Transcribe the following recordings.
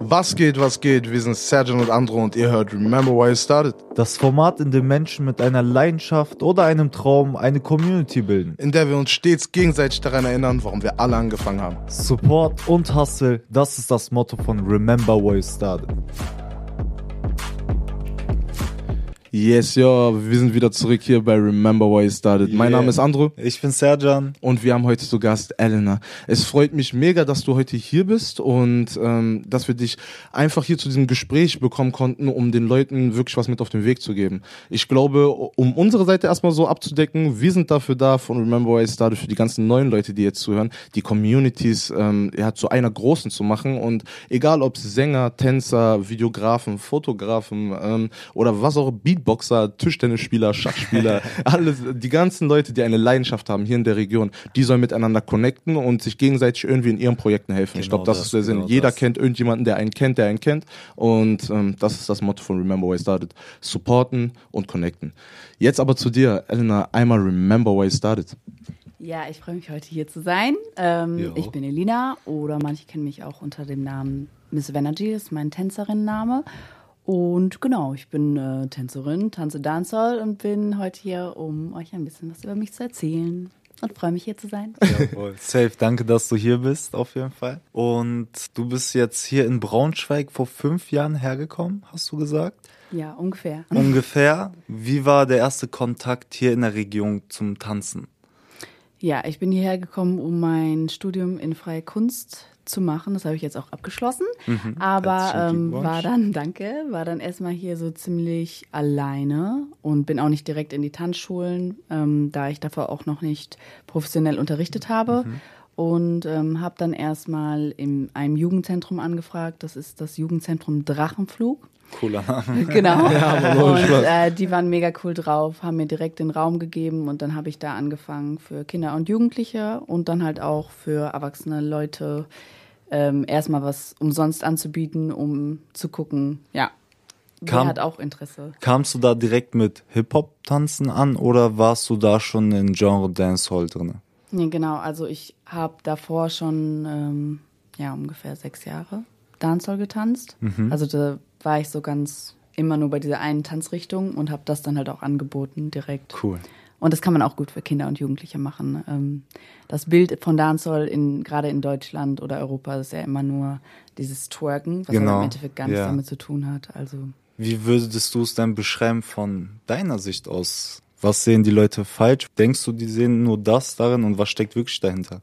Was geht, was geht? Wir sind Sergeant und Andro und ihr hört Remember Why It Started. Das Format, in dem Menschen mit einer Leidenschaft oder einem Traum eine Community bilden. In der wir uns stets gegenseitig daran erinnern, warum wir alle angefangen haben. Support und Hustle, das ist das Motto von Remember Why It Started. Yes, ja, wir sind wieder zurück hier bei Remember Why It Started. Mein Yeah. Name ist Andro Ich bin Serjan. und wir haben heute zu Gast Elena. Es freut mich mega, dass du heute hier bist und ähm, dass wir dich einfach hier zu diesem Gespräch bekommen konnten, um den Leuten wirklich was mit auf den Weg zu geben. Ich glaube, um unsere Seite erstmal so abzudecken, wir sind dafür da von Remember Why It Started für die ganzen neuen Leute, die jetzt zuhören, die Communities ähm, ja, zu einer großen zu machen und egal ob Sänger, Tänzer, Videografen, Fotografen ähm, oder was auch Beatboxer, Tischtennisspieler, Schachspieler, alles, die ganzen Leute, die eine Leidenschaft haben hier in der Region, die sollen miteinander connecten und sich gegenseitig irgendwie in ihren Projekten helfen. ich Genau glaube, das, das, ist der Sinn. genau Jeder das. kennt irgendjemanden, der einen kennt, der einen kennt und ähm, das ist das Motto von Remember Why It Started. Supporten und connecten. Jetzt aber zu dir, Elena, einmal Remember Why It Started. Ja, ich freue mich heute hier zu sein. Ähm, ich bin Elina oder manche kennen mich auch unter dem Namen Miss Venergy, das ist mein Tänzerinnenname. Und genau, ich bin äh, Tänzerin, tanze Dancehall und bin heute hier, um euch ein bisschen was über mich zu erzählen. Und freue mich hier zu sein. Jawohl. Safe, danke, dass du hier bist, auf jeden Fall. Und du bist jetzt hier in Braunschweig vor fünf Jahren hergekommen, hast du gesagt? Ja, ungefähr. Ungefähr. Wie war der erste Kontakt hier in der Region zum Tanzen? Ja, ich bin hierher gekommen, um mein Studium in freie Kunst zu machen. Das habe ich jetzt auch abgeschlossen. Aber Herzlichen ähm, war dann, danke, war dann erstmal hier so ziemlich alleine und bin auch nicht direkt in die Tanzschulen, ähm, da ich davor auch noch nicht professionell unterrichtet habe. Und ähm, habe dann erstmal in einem Jugendzentrum angefragt. Das ist das Jugendzentrum Drachenflug. Cooler Name. Genau. logisch, und äh, die waren mega cool drauf, haben mir direkt den Raum gegeben und dann habe ich da angefangen für Kinder und Jugendliche und dann halt auch für erwachsene Leute ähm, erstmal was umsonst anzubieten, um zu gucken, ja, wer Kam- hat auch Interesse. Kamst du da direkt mit Hip-Hop-Tanzen an oder warst du da schon in Genre Dancehall drin? Nee, genau, also ich habe davor schon ähm, ja ungefähr sechs Jahre Dancehall getanzt. Also da war ich so ganz immer nur bei dieser einen Tanzrichtung und habe das dann halt auch angeboten direkt. Cool. Und das kann man auch gut für Kinder und Jugendliche machen. Ähm, das Bild von Dancehall in, gerade in Deutschland oder Europa ist ja immer nur dieses Twerken, was Genau, aber im Endeffekt gar nichts ja. damit zu tun hat. Also Wie würdest du es denn beschreiben von deiner Sicht aus? Was sehen die Leute falsch? Denkst du, die sehen nur das darin und was steckt wirklich dahinter?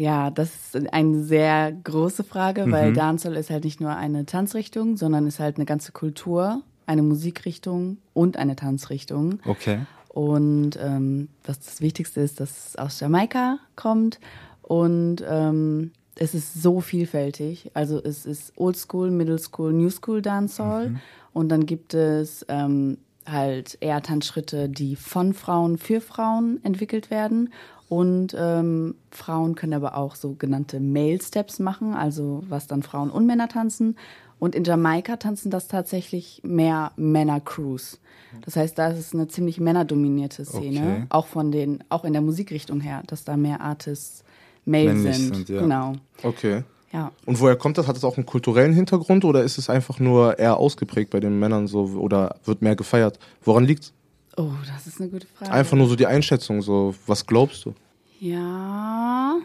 Ja, das ist eine sehr große Frage, weil Dancehall ist halt nicht nur eine Tanzrichtung, sondern ist halt eine ganze Kultur, eine Musikrichtung und eine Tanzrichtung. Okay. Und ähm, was das Wichtigste ist, dass es aus Jamaika kommt und ähm, es ist so vielfältig. Also es ist Old School, Middle School, New School Dancehall und dann gibt es ähm, halt eher Tanzschritte, die von Frauen für Frauen entwickelt werden. Und ähm, Frauen können aber auch sogenannte Male Steps machen, also was dann Frauen und Männer tanzen. Und in Jamaika tanzen das tatsächlich mehr Männer-Crews. Das heißt, da ist es eine ziemlich männerdominierte Szene, Okay. auch von den, auch in der Musikrichtung her, dass da mehr Artists male Männlich sind. sind, ja. Genau. Okay. Ja. Und woher kommt das? Hat das auch einen kulturellen Hintergrund oder ist es einfach nur eher ausgeprägt bei den Männern so oder wird mehr gefeiert? Woran liegt's? Oh, das ist eine gute Frage. Einfach nur so die Einschätzung, so was glaubst du? Ja.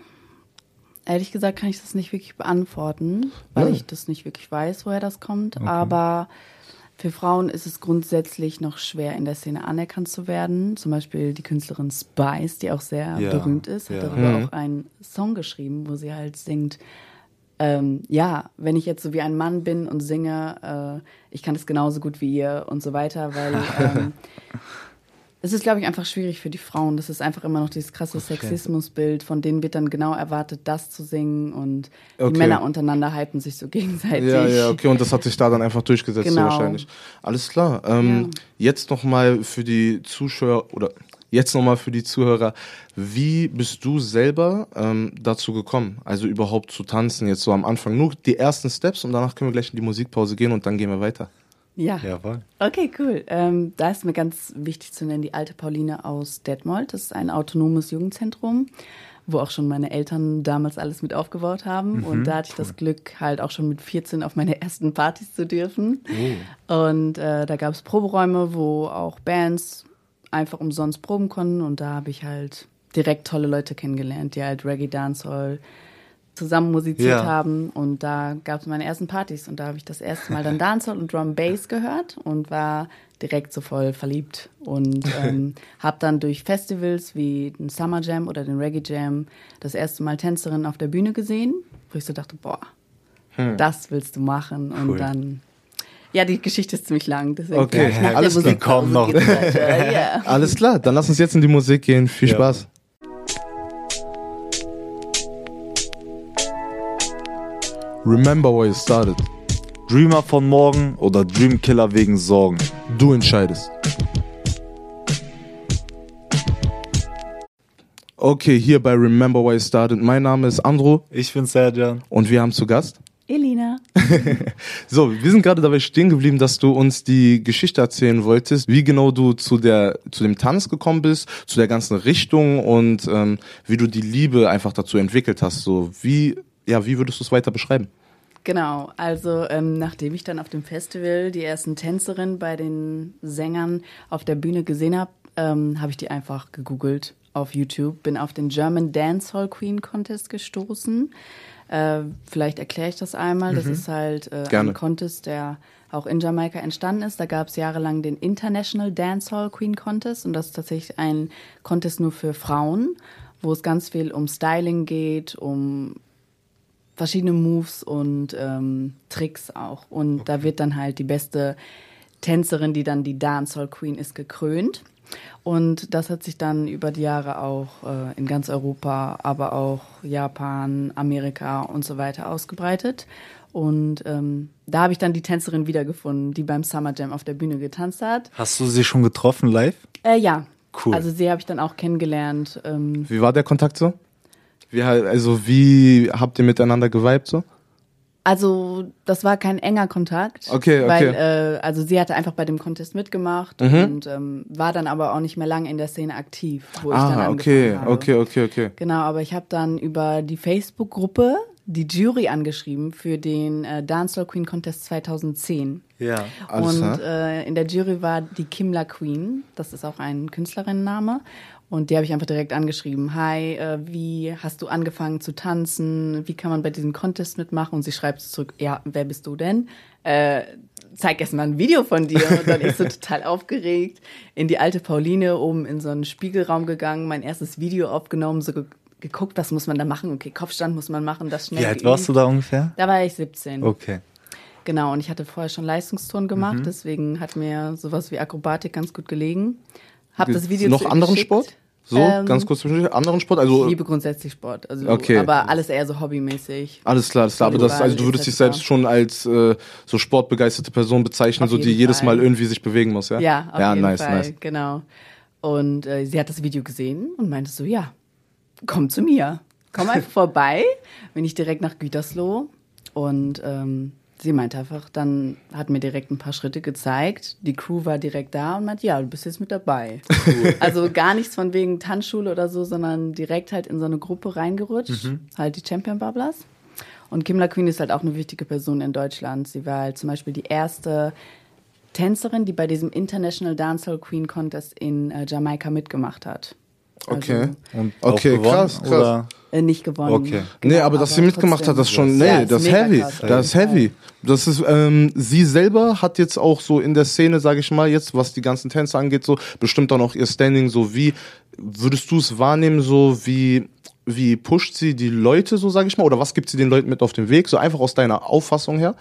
Ehrlich gesagt kann ich das nicht wirklich beantworten, weil Ja. ich das nicht wirklich weiß, woher das kommt. Aber für Frauen ist es grundsätzlich noch schwer, in der Szene anerkannt zu werden. Zum Beispiel die Künstlerin Spice, die auch sehr Ja, berühmt ist, hat ja. darüber auch einen Song geschrieben, wo sie halt singt, ähm, ja, wenn ich jetzt so wie ein Mann bin und singe, äh, ich kann es genauso gut wie ihr und so weiter, weil ähm, es ist, glaube ich, einfach schwierig für die Frauen. Das ist einfach immer noch dieses krasse Sexismusbild, von denen wird dann genau erwartet, das zu singen und Okay. die Männer untereinander hypen sich so gegenseitig. Ja, ja, okay, und das hat sich da dann einfach durchgesetzt so Genau. wahrscheinlich. Alles klar. Ähm, Jetzt nochmal für die Zuschauer oder jetzt nochmal für die Zuhörer, wie bist du selber ähm, dazu gekommen, also überhaupt zu tanzen, jetzt so am Anfang? Nur die ersten Steps und danach können wir gleich in die Musikpause gehen und dann gehen wir weiter. Ja. Jawohl. Okay, cool. Ähm, da ist mir ganz wichtig zu nennen die alte Pauline aus Detmold. Das ist ein autonomes Jugendzentrum. wo auch schon meine Eltern damals alles mit aufgebaut haben. und da hatte ich das Glück, halt auch schon mit 14 auf meine ersten Partys zu dürfen. Und äh, da gab es Proberäume, wo auch Bands einfach umsonst proben konnten. Und da habe ich halt direkt tolle Leute kennengelernt, die halt Reggae Dancehall zusammen musiziert Ja. haben. Und da gab es meine ersten Partys. Und da habe ich das erste Mal dann Dancehall und Drum Bass gehört und war direkt so voll verliebt. Und ähm, habe dann durch Festivals wie den Summer Jam oder den Reggae Jam das erste Mal Tänzerinnen auf der Bühne gesehen, wo ich so dachte, boah, das willst du machen. Und Cool. dann, ja, die Geschichte ist ziemlich lang. Deswegen Okay, nach der alles klar. Musikpause Komm noch. Ja. Alles klar, dann lass uns jetzt in die Musik gehen. Viel Ja. Spaß. Remember where you started. Dreamer von morgen oder Dreamkiller wegen Sorgen? Du entscheidest. Okay, hier bei Remember Why You Started. Mein Name ist Andro Ich bin Serjan. und wir haben zu Gast. Elina. So, wir sind gerade dabei stehen geblieben, dass du uns die Geschichte erzählen wolltest, wie genau du zu der zu dem Tanz gekommen bist, zu der ganzen Richtung und ähm, wie du die Liebe einfach dazu entwickelt hast. So, wie ja, wie würdest du es weiter beschreiben? Genau, also ähm, nachdem ich dann auf dem Festival die ersten Tänzerinnen bei den Sängern auf der Bühne gesehen habe, ähm, habe ich die einfach gegoogelt auf YouTube, bin auf den German Dancehall Queen Contest gestoßen. Äh, vielleicht erkläre ich das einmal. Das ist halt äh, Gerne. ein Contest, der auch in Jamaika entstanden ist. Da gab es jahrelang den International Dancehall Queen Contest und das ist tatsächlich ein Contest nur für Frauen, wo es ganz viel um Styling geht, um verschiedene Moves und ähm, Tricks auch. Und da wird dann halt die beste Tänzerin, die dann die Dancehall Queen ist, gekrönt. Und das hat sich dann über die Jahre auch äh, in ganz Europa, aber auch Japan, Amerika und so weiter ausgebreitet. Und ähm, da habe ich dann die Tänzerin wiedergefunden, die beim Summer Jam auf der Bühne getanzt hat. Hast du sie schon getroffen live? Äh, ja, Cool. also sie habe ich dann auch kennengelernt. Ähm, Wie war der Kontakt so? Wie also wie habt ihr miteinander geweibt so? Also, das war kein enger Kontakt. Okay, okay. Weil, äh, also sie hatte einfach bei dem Contest mitgemacht und ähm, war dann aber auch nicht mehr lange in der Szene aktiv, wo ich dann Ah, okay, habe. okay, okay, okay. Genau, aber ich habe dann über die Facebook-Gruppe die Jury angeschrieben für den äh, Dancehall Queen Contest 2010. Ja. Alles und klar. äh, in der Jury war die Kimla Queen, das ist auch ein Künstlerinnenname. Und die habe ich einfach direkt angeschrieben. Hi, äh, wie hast du angefangen zu tanzen? Wie kann man bei diesem Contest mitmachen? Und sie schreibt zurück, ja, wer bist du denn? Äh, zeig erst mal ein Video von dir. Und dann ist sie total aufgeregt in die alte Pauline oben in so einen Spiegelraum gegangen, mein erstes Video aufgenommen, so ge geguckt, was muss man da machen? Okay, Kopfstand muss man machen, das schnell Wie alt warst du da ungefähr? Da war ich 17. Okay. Genau, und ich hatte vorher schon Leistungsturnen gemacht, deswegen hat mir sowas wie Akrobatik ganz gut gelegen. Hab das Video Noch anderen geschickt. Sport? So, Ähm, ganz kurz zwischendurch. Anderen Sport? Also, Ich liebe grundsätzlich Sport, also Okay. aber alles eher so hobbymäßig. alles klar, alles klar. Aber das, also du würdest dich selbst schon als äh, so sportbegeisterte Person bezeichnen, so die jeden jedes Fall. Mal irgendwie sich bewegen muss, ja? Ja, auf ja, jeden nice, Fall, nice. genau. Und äh, sie hat das Video gesehen und meinte so, ja, komm zu mir, komm einfach vorbei. Bin ich direkt nach Gütersloh und ähm, sie meinte einfach, dann hat mir direkt ein paar Schritte gezeigt. Die Crew war direkt da und meinte, ja, du bist jetzt mit dabei. Also gar nichts von wegen Tanzschule oder so, sondern direkt halt in so eine Gruppe reingerutscht, halt die Champion Bubblers. Und Kimla Queen ist halt auch eine wichtige Person in Deutschland. Sie war halt zum Beispiel die erste Tänzerin, die bei diesem International Dancehall Queen Contest in äh, Jamaika mitgemacht hat. Also, Okay. Und Okay, auch gewonnen, krass, krass. Oder? Äh, nicht gewonnen. Okay. nee, aber dass sie mitgemacht hat, das schon, Ja, nee, ist das ist heavy. krass, Das ist heavy. Das ist, ähm, sie selber hat jetzt auch so in der Szene, sage ich mal, jetzt, was die ganzen Tänze angeht, so bestimmt auch noch ihr Standing, so wie würdest du es wahrnehmen, so wie wie pusht sie die Leute, so sage ich mal, oder was gibt sie den Leuten mit auf den Weg, so einfach aus deiner Auffassung her,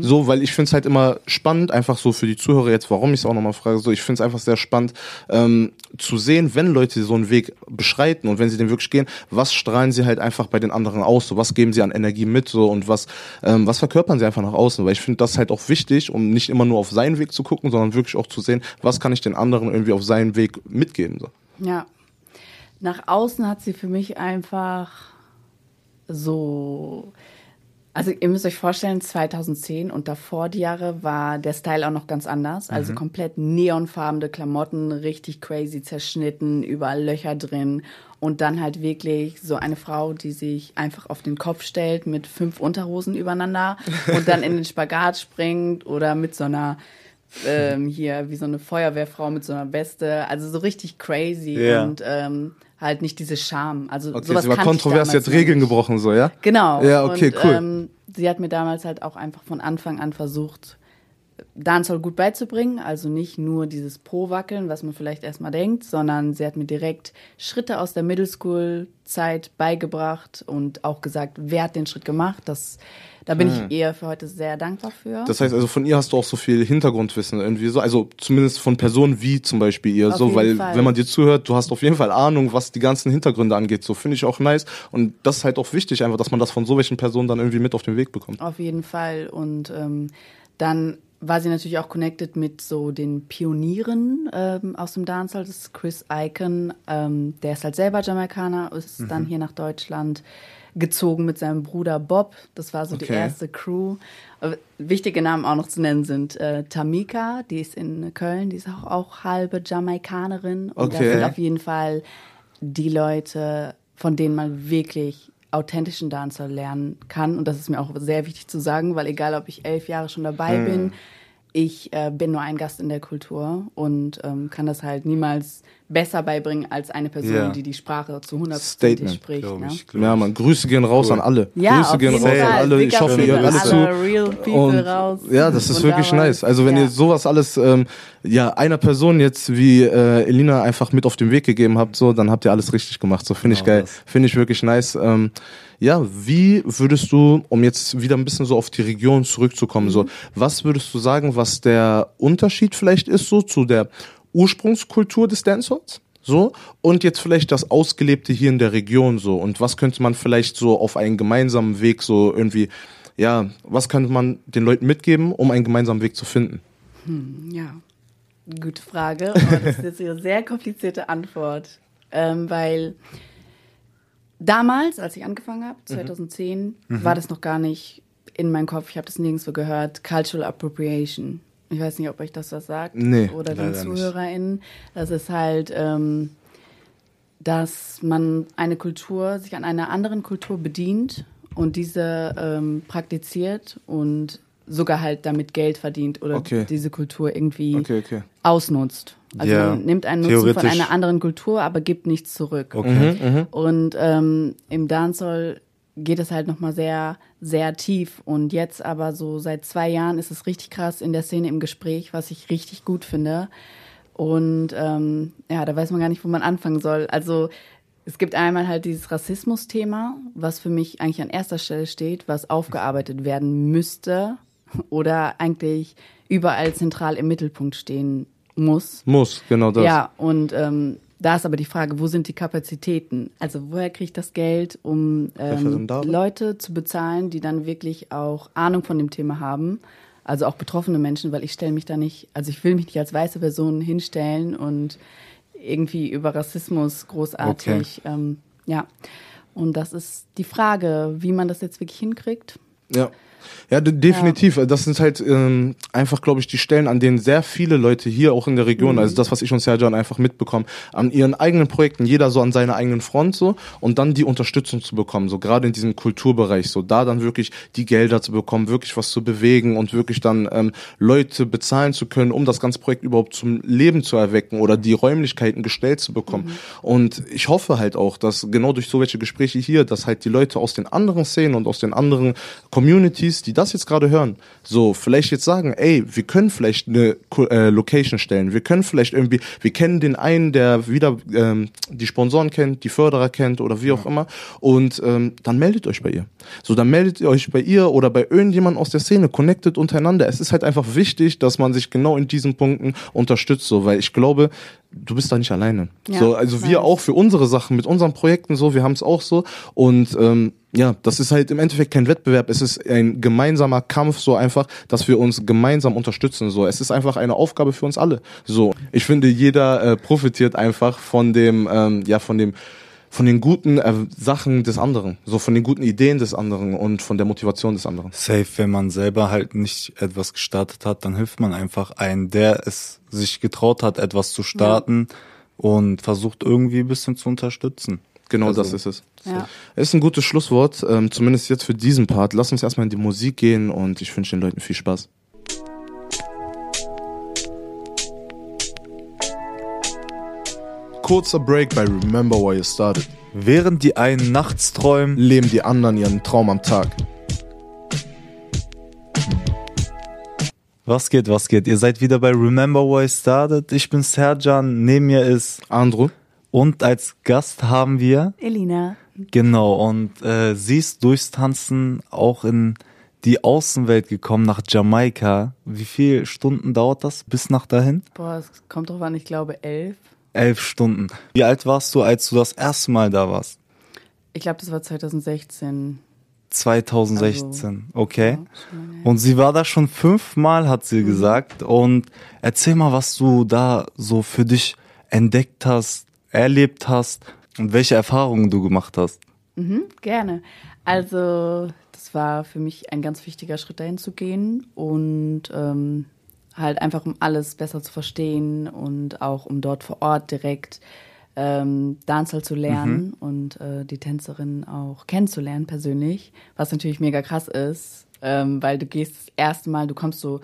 so, weil ich finde es halt immer spannend, einfach so für die Zuhörer jetzt, warum ich es auch nochmal frage, so, ich finde es einfach sehr spannend ähm, zu sehen, wenn Leute so einen Weg beschreiten und wenn sie den wirklich gehen, was strahlen sie halt einfach bei den anderen aus, so, was geben sie an Energie mit, so, und was, ähm, was verkörpern sie einfach nach außen, weil ich finde das halt auch wichtig, um nicht immer nur auf seinen Weg zu gucken, sondern wirklich auch zu sehen, was kann ich den anderen irgendwie auf seinen Weg mitgeben, so. Ja. Nach außen hat sie für mich einfach so, Also ihr müsst euch vorstellen, 2010 und davor die Jahre war der Style auch noch ganz anders. Also komplett neonfarbene Klamotten, richtig crazy zerschnitten, überall Löcher drin. Und dann halt wirklich so eine Frau, die sich einfach auf den Kopf stellt mit fünf Unterhosen übereinander und dann in den Spagat springt oder mit so einer ähm, hier wie so eine Feuerwehrfrau mit so einer Weste. Also so richtig crazy Ja. und ähm, halt nicht diese Scham. Also Okay, sowas sie war kontrovers, jetzt Regeln nicht. gebrochen, so, ja? Genau. Ja, okay, und, cool. Ähm, sie hat mir damals halt auch einfach von Anfang an versucht, Dancehall gut beizubringen. Also nicht nur dieses Pro-Wackeln, was man vielleicht erstmal denkt, sondern sie hat mir direkt Schritte aus der Middle School-Zeit beigebracht und auch gesagt, wer hat den Schritt gemacht. Das, da bin ich ihr für heute sehr dankbar für. Hm. Das heißt also, von ihr hast du auch so viel Hintergrundwissen irgendwie so, also zumindest von Personen wie zum Beispiel ihr, Auf so, weil Fall. wenn man dir zuhört, du hast auf jeden Fall Ahnung, was die ganzen Hintergründe angeht, so finde ich auch nice und das ist halt auch wichtig einfach, dass man das von so welchen Personen dann irgendwie mit auf den Weg bekommt. Auf jeden Fall. Und ähm, dann war sie natürlich auch connected mit so den Pionieren ähm, aus dem Dancehall. Das ist Chris Icon. Ähm, der ist halt selber Jamaikaner, ist dann hier nach Deutschland gezogen mit seinem Bruder Bob. Das war so die Okay. erste Crew. Wichtige Namen auch noch zu nennen sind äh, Tamika, die ist in Köln, die ist auch, auch halbe Jamaikanerin. Und das Okay. sind auf jeden Fall die Leute, von denen man wirklich authentischen Dancehall lernen kann. Und das ist mir auch sehr wichtig zu sagen, weil egal, ob ich elf Jahre schon dabei bin, ich äh, bin nur ein Gast in der Kultur und ähm, kann das halt niemals besser beibringen als eine Person, Ja. die die Sprache zu 100% Statement, spricht. glaub Ne? ich, glaub Ja, man, Grüße gehen raus Cool. an alle. Ja, Grüße gehen raus Fall. an alle. Ich hoffe, ihr alles zu. alle real Und raus. ja, das ist wirklich nice. Also wenn ja. ihr sowas alles ähm, ja einer Person jetzt wie äh, Elina einfach mit auf den Weg gegeben habt, so dann habt ihr alles richtig gemacht. So finde ich Genau geil, finde ich wirklich nice. Ähm, ja, wie würdest du, um jetzt wieder ein bisschen so auf die Region zurückzukommen, so was würdest du sagen, was der Unterschied vielleicht ist so zu der Ursprungskultur des Dancehalls? So, und jetzt vielleicht das Ausgelebte hier in der Region so. Und was könnte man vielleicht so auf einen gemeinsamen Weg so irgendwie, ja, was könnte man den Leuten mitgeben, um einen gemeinsamen Weg zu finden? Ja, gute Frage. Aber das ist jetzt eine sehr komplizierte Antwort. Ähm, weil damals, als ich angefangen habe, 2010, war das noch gar nicht in meinem Kopf. Ich habe das nirgendwo gehört. Cultural Appropriation. Ich weiß nicht, ob euch das was sagt. Nee, Oder den. ZuhörerInnen. Das ist halt, ähm, dass man eine Kultur, sich an einer anderen Kultur bedient und diese ähm, praktiziert und sogar halt damit Geld verdient oder Okay. diese Kultur irgendwie Okay, okay. ausnutzt. Also Ja, man nimmt einen Nutzen von einer anderen Kultur, aber gibt nichts zurück. Okay. Und ähm, im Dancehall geht es halt nochmal sehr, sehr tief. Und jetzt aber so seit zwei Jahren ist es richtig krass in der Szene im Gespräch, was ich richtig gut finde. Und ähm, ja, da weiß man gar nicht, wo man anfangen soll. Also es gibt einmal halt dieses Rassismus-Thema, was für mich eigentlich an erster Stelle steht, was aufgearbeitet werden müsste oder eigentlich überall zentral im Mittelpunkt stehen muss. Muss, genau das. Ja, und ähm, da ist aber die Frage, wo sind die Kapazitäten? Also woher kriege ich das Geld, um ähm? Leute zu bezahlen, die dann wirklich auch Ahnung von dem Thema haben? Also auch betroffene Menschen, weil ich stelle mich da nicht, also ich will mich nicht als weiße Person hinstellen und irgendwie über Rassismus großartig, ähm, ja. Und das ist die Frage, wie man das jetzt wirklich hinkriegt. Ja. Ja, de definitiv. Das sind halt ähm, einfach, glaube ich, die Stellen, an denen sehr viele Leute hier auch in der Region, also das, was ich und Serjan einfach mitbekommen, an ihren eigenen Projekten, jeder so an seiner eigenen Front so und dann die Unterstützung zu bekommen, so gerade in diesem Kulturbereich, so da dann wirklich die Gelder zu bekommen, wirklich was zu bewegen und wirklich dann ähm, Leute bezahlen zu können, um das ganze Projekt überhaupt zum Leben zu erwecken oder die Räumlichkeiten gestellt zu bekommen. Und ich hoffe halt auch, dass genau durch so welche Gespräche hier, dass halt die Leute aus den anderen Szenen und aus den anderen Communities, die das jetzt gerade hören, so vielleicht jetzt sagen, ey, wir können vielleicht eine äh, Location stellen, wir können vielleicht irgendwie, wir kennen den einen, der wieder ähm, die Sponsoren kennt, die Förderer kennt oder wie auch immer und ähm, dann meldet euch bei ihr. So, dann meldet ihr euch bei ihr oder bei irgendjemand aus der Szene, connectet untereinander. Es ist halt einfach wichtig, dass man sich genau in diesen Punkten unterstützt, so, weil ich glaube, du bist da nicht alleine. Ja, so, also wir auch für unsere Sachen, mit unseren Projekten so, wir haben es auch so und ähm, ja, das ist halt im Endeffekt kein Wettbewerb, es ist ein gemeinsamer Kampf, so einfach, dass wir uns gemeinsam unterstützen, so. Es ist einfach eine Aufgabe für uns alle. So, ich finde, jeder äh, profitiert einfach von dem, ähm, ja, von dem von den guten äh, Sachen des anderen, so von den guten Ideen des anderen und von der Motivation des anderen. Safe, wenn man selber halt nicht etwas gestartet hat, dann hilft man einfach einen, der es sich getraut hat, etwas zu starten und versucht irgendwie ein bisschen zu unterstützen. Genau Also- das ist es. Ja. Es ist ein gutes Schlusswort, ähm, zumindest jetzt für diesen Part. Lass uns erstmal in die Musik gehen und ich wünsche den Leuten viel Spaß. Kurzer Break bei Remember Why You Started. Während die einen nachts träumen, Leben die anderen ihren Traum am Tag. was geht, was geht? Ihr seid wieder bei Remember Why I Started. Ich bin Serjan, neben mir ist Andro? Und als Gast haben wir Elina. Genau, und äh, sie ist durchs Tanzen auch in die Außenwelt gekommen, nach Jamaika. Wie viele Stunden dauert das bis nach dahin? Boah, es kommt drauf an, ich glaube elf. Elf Stunden. Wie alt warst du, als du das erste Mal da warst? Ich glaube, das war 2016. 2016, okay. Ja, schon lange her. Und sie war da schon fünfmal, hat sie gesagt. Und erzähl mal, was du da so für dich entdeckt hast, erlebt hast und welche Erfahrungen du gemacht hast. Mhm, gerne. Also, das war für mich ein ganz wichtiger Schritt dahin zu gehen und ähm, halt einfach um alles besser zu verstehen und auch um dort vor Ort direkt ähm, Dancehall zu lernen und äh, die Tänzerin auch kennenzulernen persönlich, was natürlich mega krass ist, ähm, weil du gehst das erste Mal, du kommst so,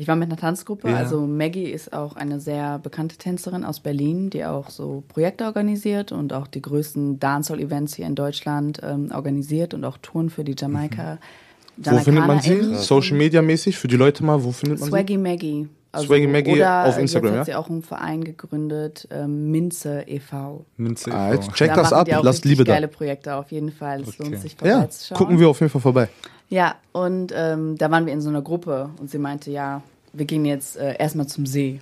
ich war mit einer Tanzgruppe, Ja. also Maggie ist auch eine sehr bekannte Tänzerin aus Berlin, die auch so Projekte organisiert und auch die größten Dancehall-Events hier in Deutschland ähm, organisiert und auch Touren für die Jamaika. Wo findet man sie? Social Media mäßig für die Leute mal, wo findet man Swaggy Maggie. Also, Swaggy Maggie oder auf Instagram, jetzt ja? hat sie auch einen Verein gegründet, ähm, Minze e.V. Minze sie? Ah, jetzt e.V.. check da das ab, lasst Liebe da. geile Projekte auf jeden Fall. Es Okay. lohnt sich Ja, vorbeizuschauen. gucken wir auf jeden Fall vorbei. Ja, und ähm, da waren wir in so einer Gruppe und sie meinte, ja, wir gehen jetzt äh, erstmal zum See.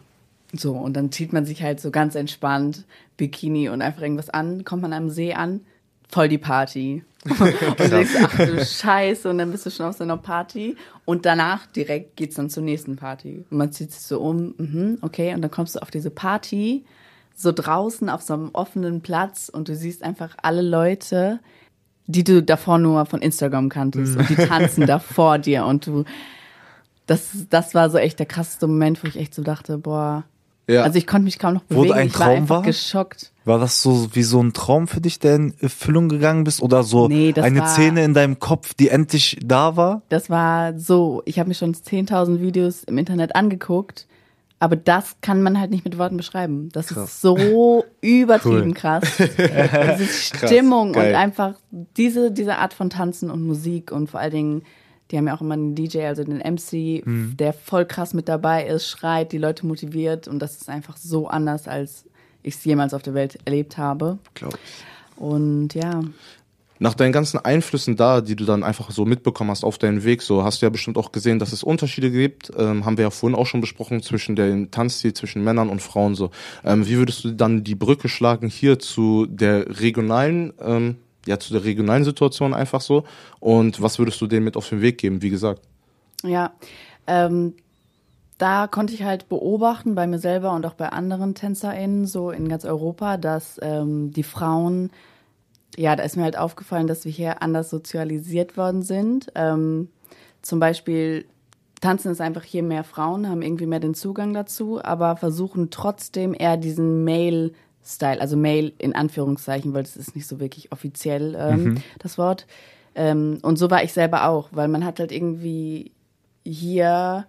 So, und dann zieht man sich halt so ganz entspannt, Bikini und einfach irgendwas an, kommt man am See an, voll die Party. und du denkst, ach du Scheiße, und dann bist du schon auf so einer Party. Und danach direkt geht's dann zur nächsten Party. Und man zieht sich so um, mhm, okay, und dann kommst du auf diese Party, so draußen auf so einem offenen Platz und du siehst einfach alle Leute, die du davor nur von Instagram kanntest und die tanzen da vor dir und du, das, das war so echt der krasseste Moment, wo ich echt so dachte, boah, Ja. also ich konnte mich kaum noch Wo bewegen, ein ich war Traum einfach war? geschockt. War das so wie so ein Traum für dich, der in Erfüllung gegangen bist? Oder so Nee, eine war- Szene in deinem Kopf, die endlich da war? Das war so, ich habe mir schon 10.000 Videos im Internet angeguckt, aber das kann man halt nicht mit Worten beschreiben. Das ist so übertrieben Cool. krass. Diese Stimmung geil. und einfach diese, diese Art von Tanzen und Musik und vor allen Dingen, die haben ja auch immer einen DJ, also den MC, der voll krass mit dabei ist, schreit, die Leute motiviert und das ist einfach so anders, als ich es jemals auf der Welt erlebt habe. Glaub ich. Und ja, Nach deinen ganzen Einflüssen da, die du dann einfach so mitbekommen hast auf deinem Weg, so hast du ja bestimmt auch gesehen, dass es Unterschiede gibt. Ähm, haben wir ja vorhin auch schon besprochen zwischen dem Tanzstil zwischen Männern und Frauen so. Ähm, wie würdest du dann die Brücke schlagen hier zu der regionalen, ähm, ja zu der regionalen Situation einfach so? Und was würdest du denen mit auf den Weg geben? Wie gesagt. Ja, ähm, da konnte ich halt beobachten bei mir selber und auch bei anderen TänzerInnen so in ganz Europa, dass ähm, die Frauen, ja, da ist mir halt aufgefallen, dass wir hier anders sozialisiert worden sind. Ähm, zum Beispiel tanzen ist einfach hier mehr Frauen, haben irgendwie mehr den Zugang dazu, aber versuchen trotzdem eher diesen Male Style, also Male in Anführungszeichen, weil das ist nicht so wirklich offiziell ähm, das Wort. Ähm, und so war ich selber auch, weil man hat halt irgendwie hier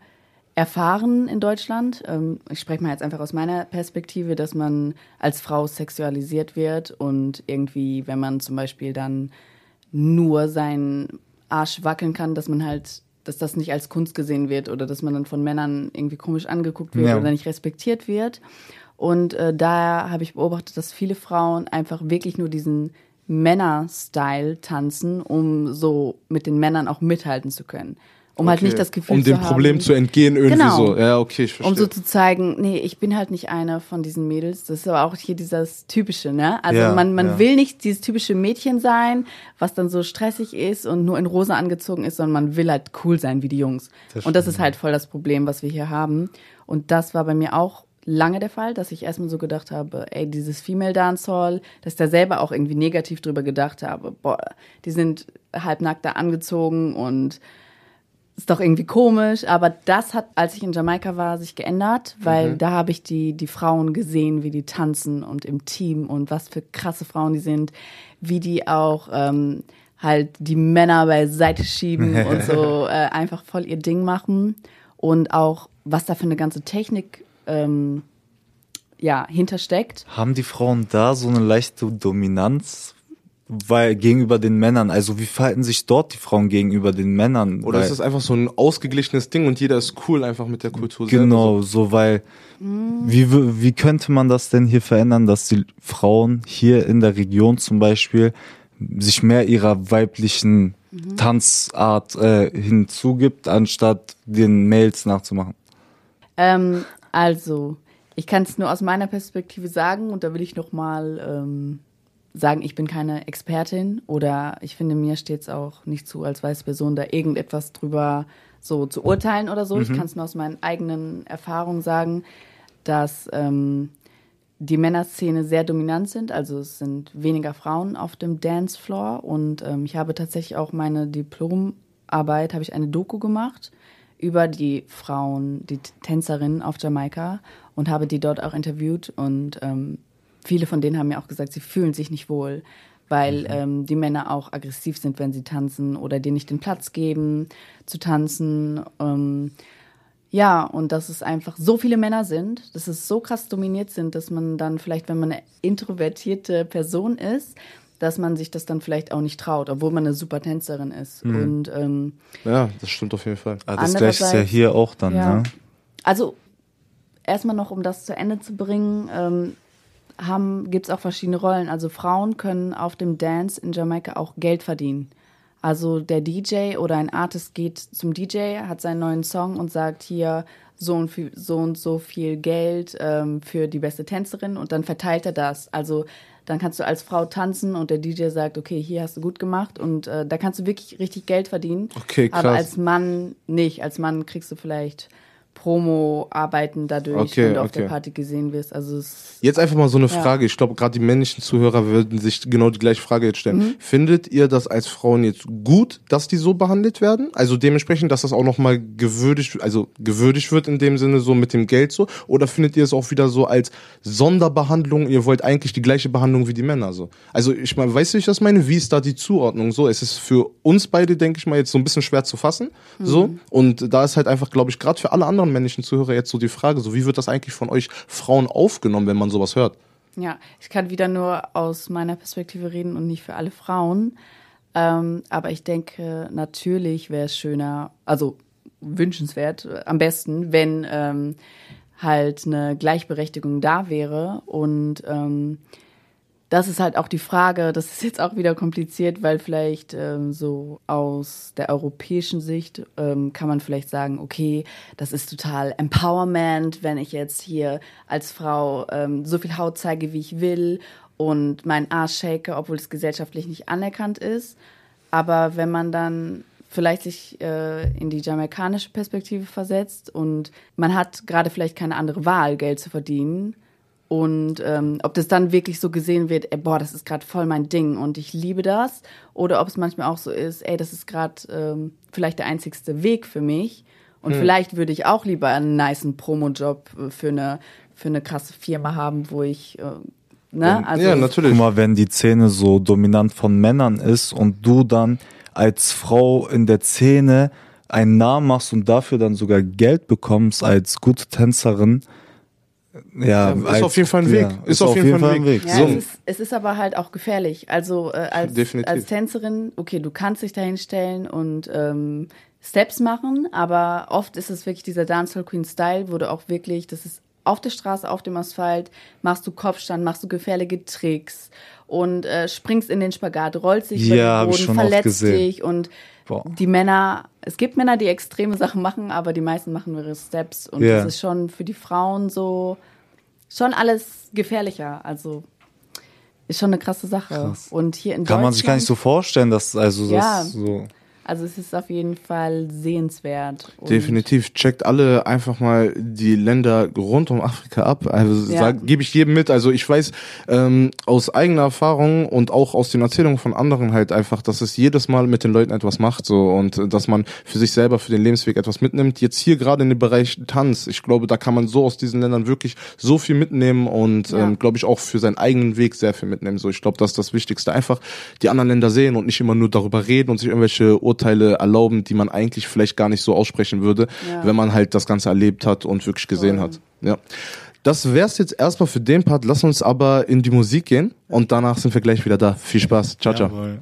erfahren in Deutschland. Ähm, ich spreche mal jetzt einfach aus meiner Perspektive, dass man als Frau sexualisiert wird und irgendwie, wenn man zum Beispiel dann nur seinen Arsch wackeln kann, dass man halt, dass das nicht als Kunst gesehen wird oder dass man dann von Männern irgendwie komisch angeguckt wird Ja. oder nicht respektiert wird. Und äh, daher habe ich beobachtet, dass viele Frauen einfach wirklich nur diesen Männer-Style tanzen, um so mit den Männern auch mithalten zu können. Um halt Okay. nicht das Gefühl Um zu dem haben, Problem zu entgehen irgendwie Genau. so. Ja, okay, ich verstehe. um so zu zeigen, nee, ich bin halt nicht eine von diesen Mädels. Das ist aber auch hier dieses typische, ne? Also Ja, man, man ja. will nicht dieses typische Mädchen sein, was dann so stressig ist und nur in rosa angezogen ist, sondern man will halt cool sein wie die Jungs. Das und das ist halt voll das Problem, was wir hier haben. Und das war bei mir auch lange der Fall, dass ich erstmal so gedacht habe, ey, dieses Female Dancehall, dass ich da selber auch irgendwie negativ drüber gedacht habe, boah, die sind halbnackt da angezogen und ist doch irgendwie komisch, aber das hat, als ich in Jamaika war, sich geändert, weil da habe ich die, die Frauen gesehen, wie die tanzen und im Team und was für krasse Frauen die sind, wie die auch ähm, halt die Männer beiseite schieben und so äh, einfach voll ihr Ding machen und auch was da für eine ganze Technik ähm, ja hintersteckt. Haben die Frauen da so eine leichte Dominanz? Weil gegenüber den Männern, also wie verhalten sich dort die Frauen gegenüber den Männern? Oder weil, ist es einfach so ein ausgeglichenes Ding und jeder ist cool einfach mit der Kultur Genau, so weil wie, wie könnte man das denn hier verändern, dass die Frauen hier in der Region zum Beispiel sich mehr ihrer weiblichen Tanzart äh, hinzugibt, anstatt den Mails nachzumachen? Ähm, also, ich kann es nur aus meiner Perspektive sagen und da will ich noch mal ähm, sagen, ich bin keine Expertin oder ich finde, mir steht es auch nicht zu, als weiße Person da irgendetwas drüber so zu urteilen oder so. Ich kann es nur aus meinen eigenen Erfahrungen sagen, dass ähm, die Männerszene sehr dominant sind, also es sind weniger Frauen auf dem Dancefloor und ähm, ich habe tatsächlich auch meine Diplomarbeit, habe ich eine Doku gemacht über die Frauen, die Tänzerinnen auf Jamaika und habe die dort auch interviewt und ähm, viele von denen haben mir auch gesagt, sie fühlen sich nicht wohl, weil ähm, die Männer auch aggressiv sind, wenn sie tanzen oder denen nicht den Platz geben zu tanzen. Ähm, ja, und dass es einfach so viele Männer sind, dass es so krass dominiert sind, dass man dann vielleicht, wenn man eine introvertierte Person ist, dass man sich das dann vielleicht auch nicht traut, obwohl man eine super Tänzerin ist. Und ähm, Ja, das stimmt auf jeden Fall. Ah, das gleiche ist ja hier auch dann, ja. ne? Also erstmal noch, um das zu Ende zu bringen, ähm, haben gibt's auch verschiedene Rollen. Also Frauen können auf dem Dance in Jamaika auch Geld verdienen. Also der DJ oder ein Artist geht zum DJ, hat seinen neuen Song und sagt hier so und, viel, so, und so viel Geld ähm, für die beste Tänzerin und dann verteilt er das. Also dann kannst du als Frau tanzen und der DJ sagt, okay, hier hast du gut gemacht und äh, da kannst du wirklich richtig Geld verdienen. Okay, krass. Aber als Mann nicht. Als Mann kriegst du vielleicht Promo-Arbeiten dadurch, Okay, wenn du auf okay. der Party gesehen wirst. Also Jetzt einfach mal so eine Ja. Frage. Ich glaube, gerade die männlichen Zuhörer würden sich genau die gleiche Frage jetzt stellen. Mhm. Findet ihr das als Frauen jetzt gut, dass die so behandelt werden? Also dementsprechend, dass das auch nochmal gewürdigt, also gewürdigt wird in dem Sinne so mit dem Geld so? Oder findet ihr es auch wieder so als Sonderbehandlung? Ihr wollt eigentlich die gleiche Behandlung wie die Männer so? Also ich meine, weißt du, wie ich das meine? Wie ist da die Zuordnung so? Es ist für uns beide, denke ich mal, jetzt so ein bisschen schwer zu fassen. So. Und da ist halt einfach, glaube ich, gerade für alle anderen männlichen Zuhörer jetzt so die Frage, so wie wird das eigentlich von euch Frauen aufgenommen, wenn man sowas hört? Ja, ich kann wieder nur aus meiner Perspektive reden und nicht für alle Frauen. Ähm, aber ich denke, natürlich wäre es schöner, also wünschenswert, äh, am besten, wenn ähm, halt eine Gleichberechtigung da wäre. Und ähm, das ist halt auch die Frage, das ist jetzt auch wieder kompliziert, weil vielleicht ähm, so aus der europäischen Sicht ähm, kann man vielleicht sagen, okay, das ist total Empowerment, wenn ich jetzt hier als Frau ähm, so viel Haut zeige, wie ich will und meinen Arsch shake, obwohl es gesellschaftlich nicht anerkannt ist. Aber wenn man dann vielleicht sich äh, in die jamaikanische Perspektive versetzt und man hat gerade vielleicht keine andere Wahl, Geld zu verdienen, und ähm, ob das dann wirklich so gesehen wird, ey, boah, das ist gerade voll mein Ding und ich liebe das. Oder ob es manchmal auch so ist, ey, das ist gerade ähm, vielleicht der einzigste Weg für mich. Und vielleicht würde ich auch lieber einen niceen Promo-Job äh, für eine, für eine krasse Firma haben, wo ich, äh, ne, also. ja, natürlich. Guck mal, wenn die Szene so dominant von Männern ist und du dann als Frau in der Szene einen Namen machst und dafür dann sogar Geld bekommst als gute Tänzerin, ja, Ja, ist als, auf jeden Fall ein Weg. ist, auf jeden Fall ein Weg. Ja, So. es, ist, es ist aber halt auch gefährlich. Also äh, als, als Tänzerin, okay, du kannst dich dahin stellen und ähm, Steps machen, aber oft ist es wirklich dieser Dancehall Queen Style, wo du auch wirklich, das ist auf der Straße, auf dem Asphalt, machst du Kopfstand, machst du gefährliche Tricks und äh, springst in den Spagat, rollst dich Ja, über den schon Boden, oft verletzt gesehen. dich und Boah. die Männer, es gibt Männer, die extreme Sachen machen, aber die meisten machen ihre Steps und Ja. das ist schon für die Frauen so schon alles gefährlicher. Also ist schon eine krasse Sache. Krass. Und hier in Kann man sich gar nicht so vorstellen, dass also Ja. das so. Also es ist auf jeden Fall sehenswert. Definitiv. Checkt alle einfach mal die Länder rund um Afrika ab. Also Ja. gebe ich jedem mit. Also ich weiß ähm, aus eigener Erfahrung und auch aus den Erzählungen von anderen halt einfach, dass es jedes Mal mit den Leuten etwas macht so und äh, dass man für sich selber, für den Lebensweg etwas mitnimmt. Jetzt hier gerade in dem Bereich Tanz, ich glaube, da kann man so aus diesen Ländern wirklich so viel mitnehmen und Ja. ähm, glaube ich auch für seinen eigenen Weg sehr viel mitnehmen. So, ich glaube, das ist das Wichtigste. Einfach die anderen Länder sehen und nicht immer nur darüber reden und sich irgendwelche Urteile erlauben, die man eigentlich vielleicht gar nicht so aussprechen würde, Ja. wenn man halt das Ganze erlebt hat und wirklich gesehen Voll. hat. Ja. Das wär's jetzt erstmal für den Part. Lass uns aber in die Musik gehen und danach sind wir gleich wieder da. Viel Spaß. Ciao, ciao. Jawohl.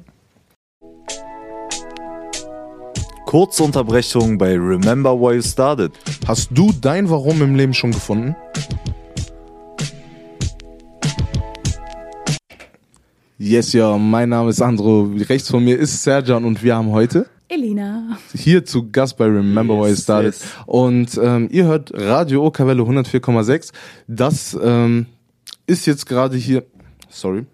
Kurze Unterbrechung bei Remember Why You Started. Hast du dein Warum im Leben schon gefunden? Yes, ja, mein Name ist Andro. Rechts von mir ist Serjan und wir haben heute Elina. hier zu Gast bei Remember Why You Yes, Started. yes. Und ähm, ihr hört Radio Okawelle 104,6. Das ähm, ist jetzt gerade hier. Sorry.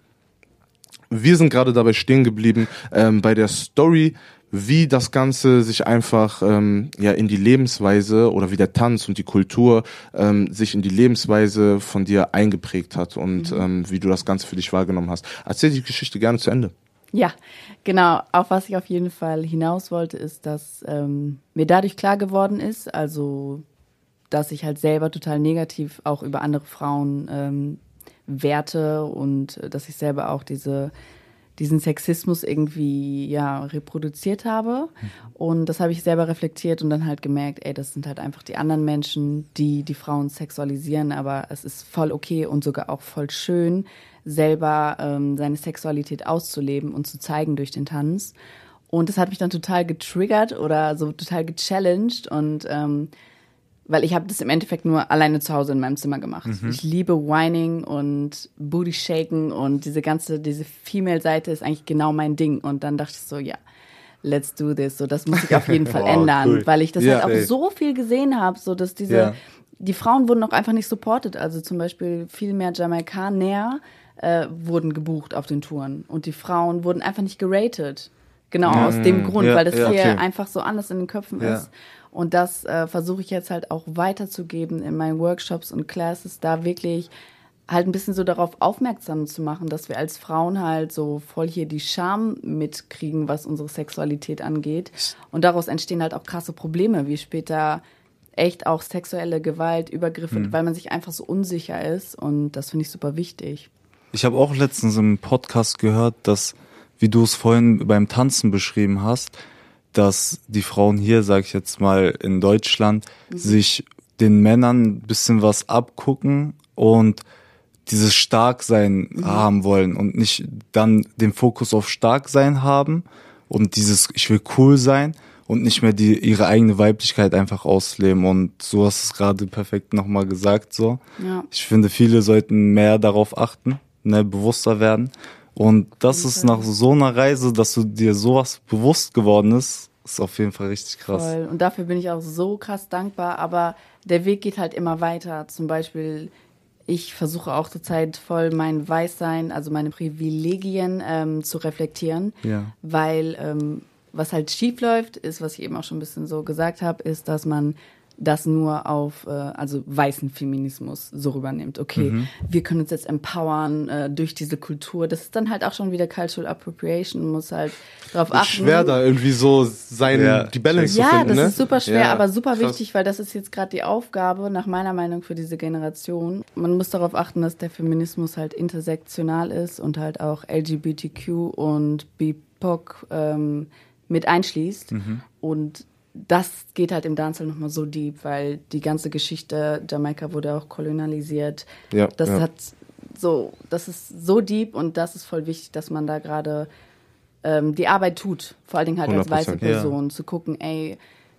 Wir sind gerade dabei stehen geblieben ähm, bei der Story, wie das Ganze sich einfach ähm, ja in die Lebensweise oder wie der Tanz und die Kultur ähm, sich in die Lebensweise von dir eingeprägt hat und ähm, wie du das Ganze für dich wahrgenommen hast. Erzähl die Geschichte gerne zu Ende. Ja, genau. Auf was ich auf jeden Fall hinaus wollte, ist, dass ähm, mir dadurch klar geworden ist, also dass ich halt selber total negativ auch über andere Frauen ähm, werte und äh, dass ich selber auch diese diesen Sexismus irgendwie ja reproduziert habe und das habe ich selber reflektiert und dann halt gemerkt, ey, das sind halt einfach die anderen Menschen, die die Frauen sexualisieren, aber es ist voll okay und sogar auch voll schön, selber ähm, seine Sexualität auszuleben und zu zeigen durch den Tanz. Und das hat mich dann total getriggert oder so total gechallenged und ähm, weil ich habe das im Endeffekt nur alleine zu Hause in meinem Zimmer gemacht. Ich liebe Whining und Booty Shaken und diese ganze, diese Female-Seite ist eigentlich genau mein Ding. Und dann dachte ich so, ja, let's do this. So, das muss ich auf jeden Fall Wow, ändern, cool. weil ich das Ja, halt auch ey. so viel gesehen habe, so dass diese, Ja. die Frauen wurden auch einfach nicht supported. Also zum Beispiel viel mehr Jamaikaner äh, wurden gebucht auf den Touren und die Frauen wurden einfach nicht geratet. Genau aus dem Grund, Ja, weil das hier okay. einfach so anders in den Köpfen ist. Und das äh, versuche ich jetzt halt auch weiterzugeben in meinen Workshops und Classes, da wirklich halt ein bisschen so darauf aufmerksam zu machen, dass wir als Frauen halt so voll hier die Scham mitkriegen, was unsere Sexualität angeht. Und daraus entstehen halt auch krasse Probleme, wie später echt auch sexuelle Gewalt, Übergriffe, weil man sich einfach so unsicher ist. Und das finde ich super wichtig. Ich habe auch letztens im Podcast gehört, dass, wie du es vorhin beim Tanzen beschrieben hast, dass die Frauen hier, sag ich jetzt mal, in Deutschland, sich den Männern ein bisschen was abgucken und dieses Starksein haben wollen und nicht dann den Fokus auf Starksein haben und dieses ich will cool sein und nicht mehr die ihre eigene Weiblichkeit einfach ausleben und so hast du es gerade perfekt nochmal gesagt so. Ja. Ich finde, viele sollten mehr darauf achten, ne, bewusster werden. Und das ist nach so einer Reise, dass du dir sowas bewusst geworden ist, ist auf jeden Fall richtig krass. Voll. Und dafür bin ich auch so krass dankbar. Aber der Weg geht halt immer weiter. Zum Beispiel, ich versuche auch zurzeit voll mein Weißsein, also meine Privilegien ähm, zu reflektieren. Ja. Weil ähm, was halt schief läuft, ist, was ich eben auch schon ein bisschen so gesagt habe, ist, dass man das nur auf, äh, also weißen Feminismus so rübernimmt. Okay, Mhm. wir können uns jetzt empowern äh, durch diese Kultur. Das ist dann halt auch schon wieder Cultural Appropriation. Man muss halt darauf achten. Schwer da irgendwie so sein, Ja, die Balance Ja, zu finden, das ne? ist super schwer, Ja, aber super krass. wichtig, weil das ist jetzt gerade die Aufgabe, nach meiner Meinung, für diese Generation. Man muss darauf achten, dass der Feminismus halt intersektional ist und halt auch LGBTQ und BIPOC ähm, mit einschließt. Mhm. Und das geht halt im Dancehall nochmal so deep, weil die ganze Geschichte, Jamaika wurde auch kolonialisiert. Ja, das ja. hat so, das ist so deep und das ist voll wichtig, dass man da gerade ähm, die Arbeit tut, vor allen Dingen halt als 100%, weiße ja. Person, zu gucken, ey,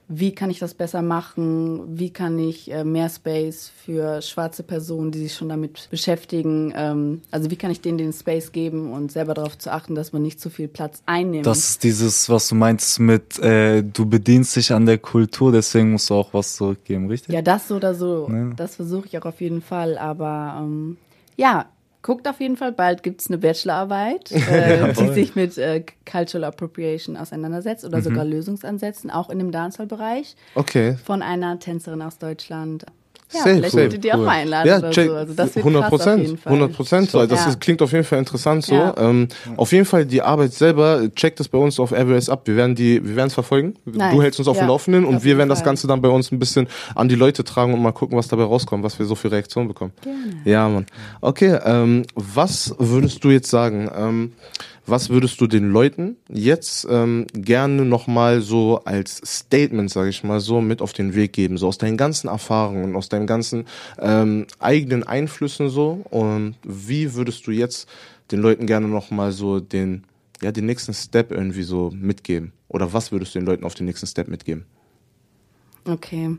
wie kann ich das besser machen? Wie kann ich äh, mehr Space für schwarze Personen, die sich schon damit beschäftigen? Ähm, also wie kann ich denen den Space geben und selber darauf zu achten, dass man nicht zu viel Platz einnimmt? Das ist dieses, was du meinst mit, äh, du bedienst dich an der Kultur, deswegen musst du auch was zurückgeben, richtig? ja, das so oder so. Ja. Das versuche ich auch auf jeden Fall. Aber ähm, ja, guckt auf jeden Fall, bald gibt es eine Bachelorarbeit, äh, die sich mit äh, Cultural Appropriation auseinandersetzt oder sogar Lösungsansätzen, auch in dem Dancehall-Bereich. Okay. Von einer Tänzerin aus Deutschland. Ja, Safe, vielleicht safe, würdet ihr auch cool. mal einladen Ja, oder check, so. Also das wird 100 krass auf jeden Prozent, Fall. 100 Prozent. Das Ja. klingt auf jeden Fall interessant so. Ja. Ähm, auf jeden Fall die Arbeit selber, checkt es bei uns auf RWS ab. Wir werden die, wir werden es verfolgen. Nice. Du hältst uns auf dem Ja, Laufenden und wir werden das. Ganze dann bei uns ein bisschen an die Leute tragen und mal gucken, was dabei rauskommt, was wir so für Reaktionen bekommen. Gerne. Ja, Mann. Okay, ähm, was würdest du jetzt sagen? Ähm, was würdest du den Leuten jetzt ähm, gerne nochmal so als Statement, sage ich mal so, mit auf den Weg geben? So aus deinen ganzen Erfahrungen, aus deinen ganzen ähm, eigenen Einflüssen so. Und wie würdest du jetzt den Leuten gerne nochmal so den, ja, den nächsten Step irgendwie so mitgeben? Oder was würdest du den Leuten auf den nächsten Step mitgeben? Okay.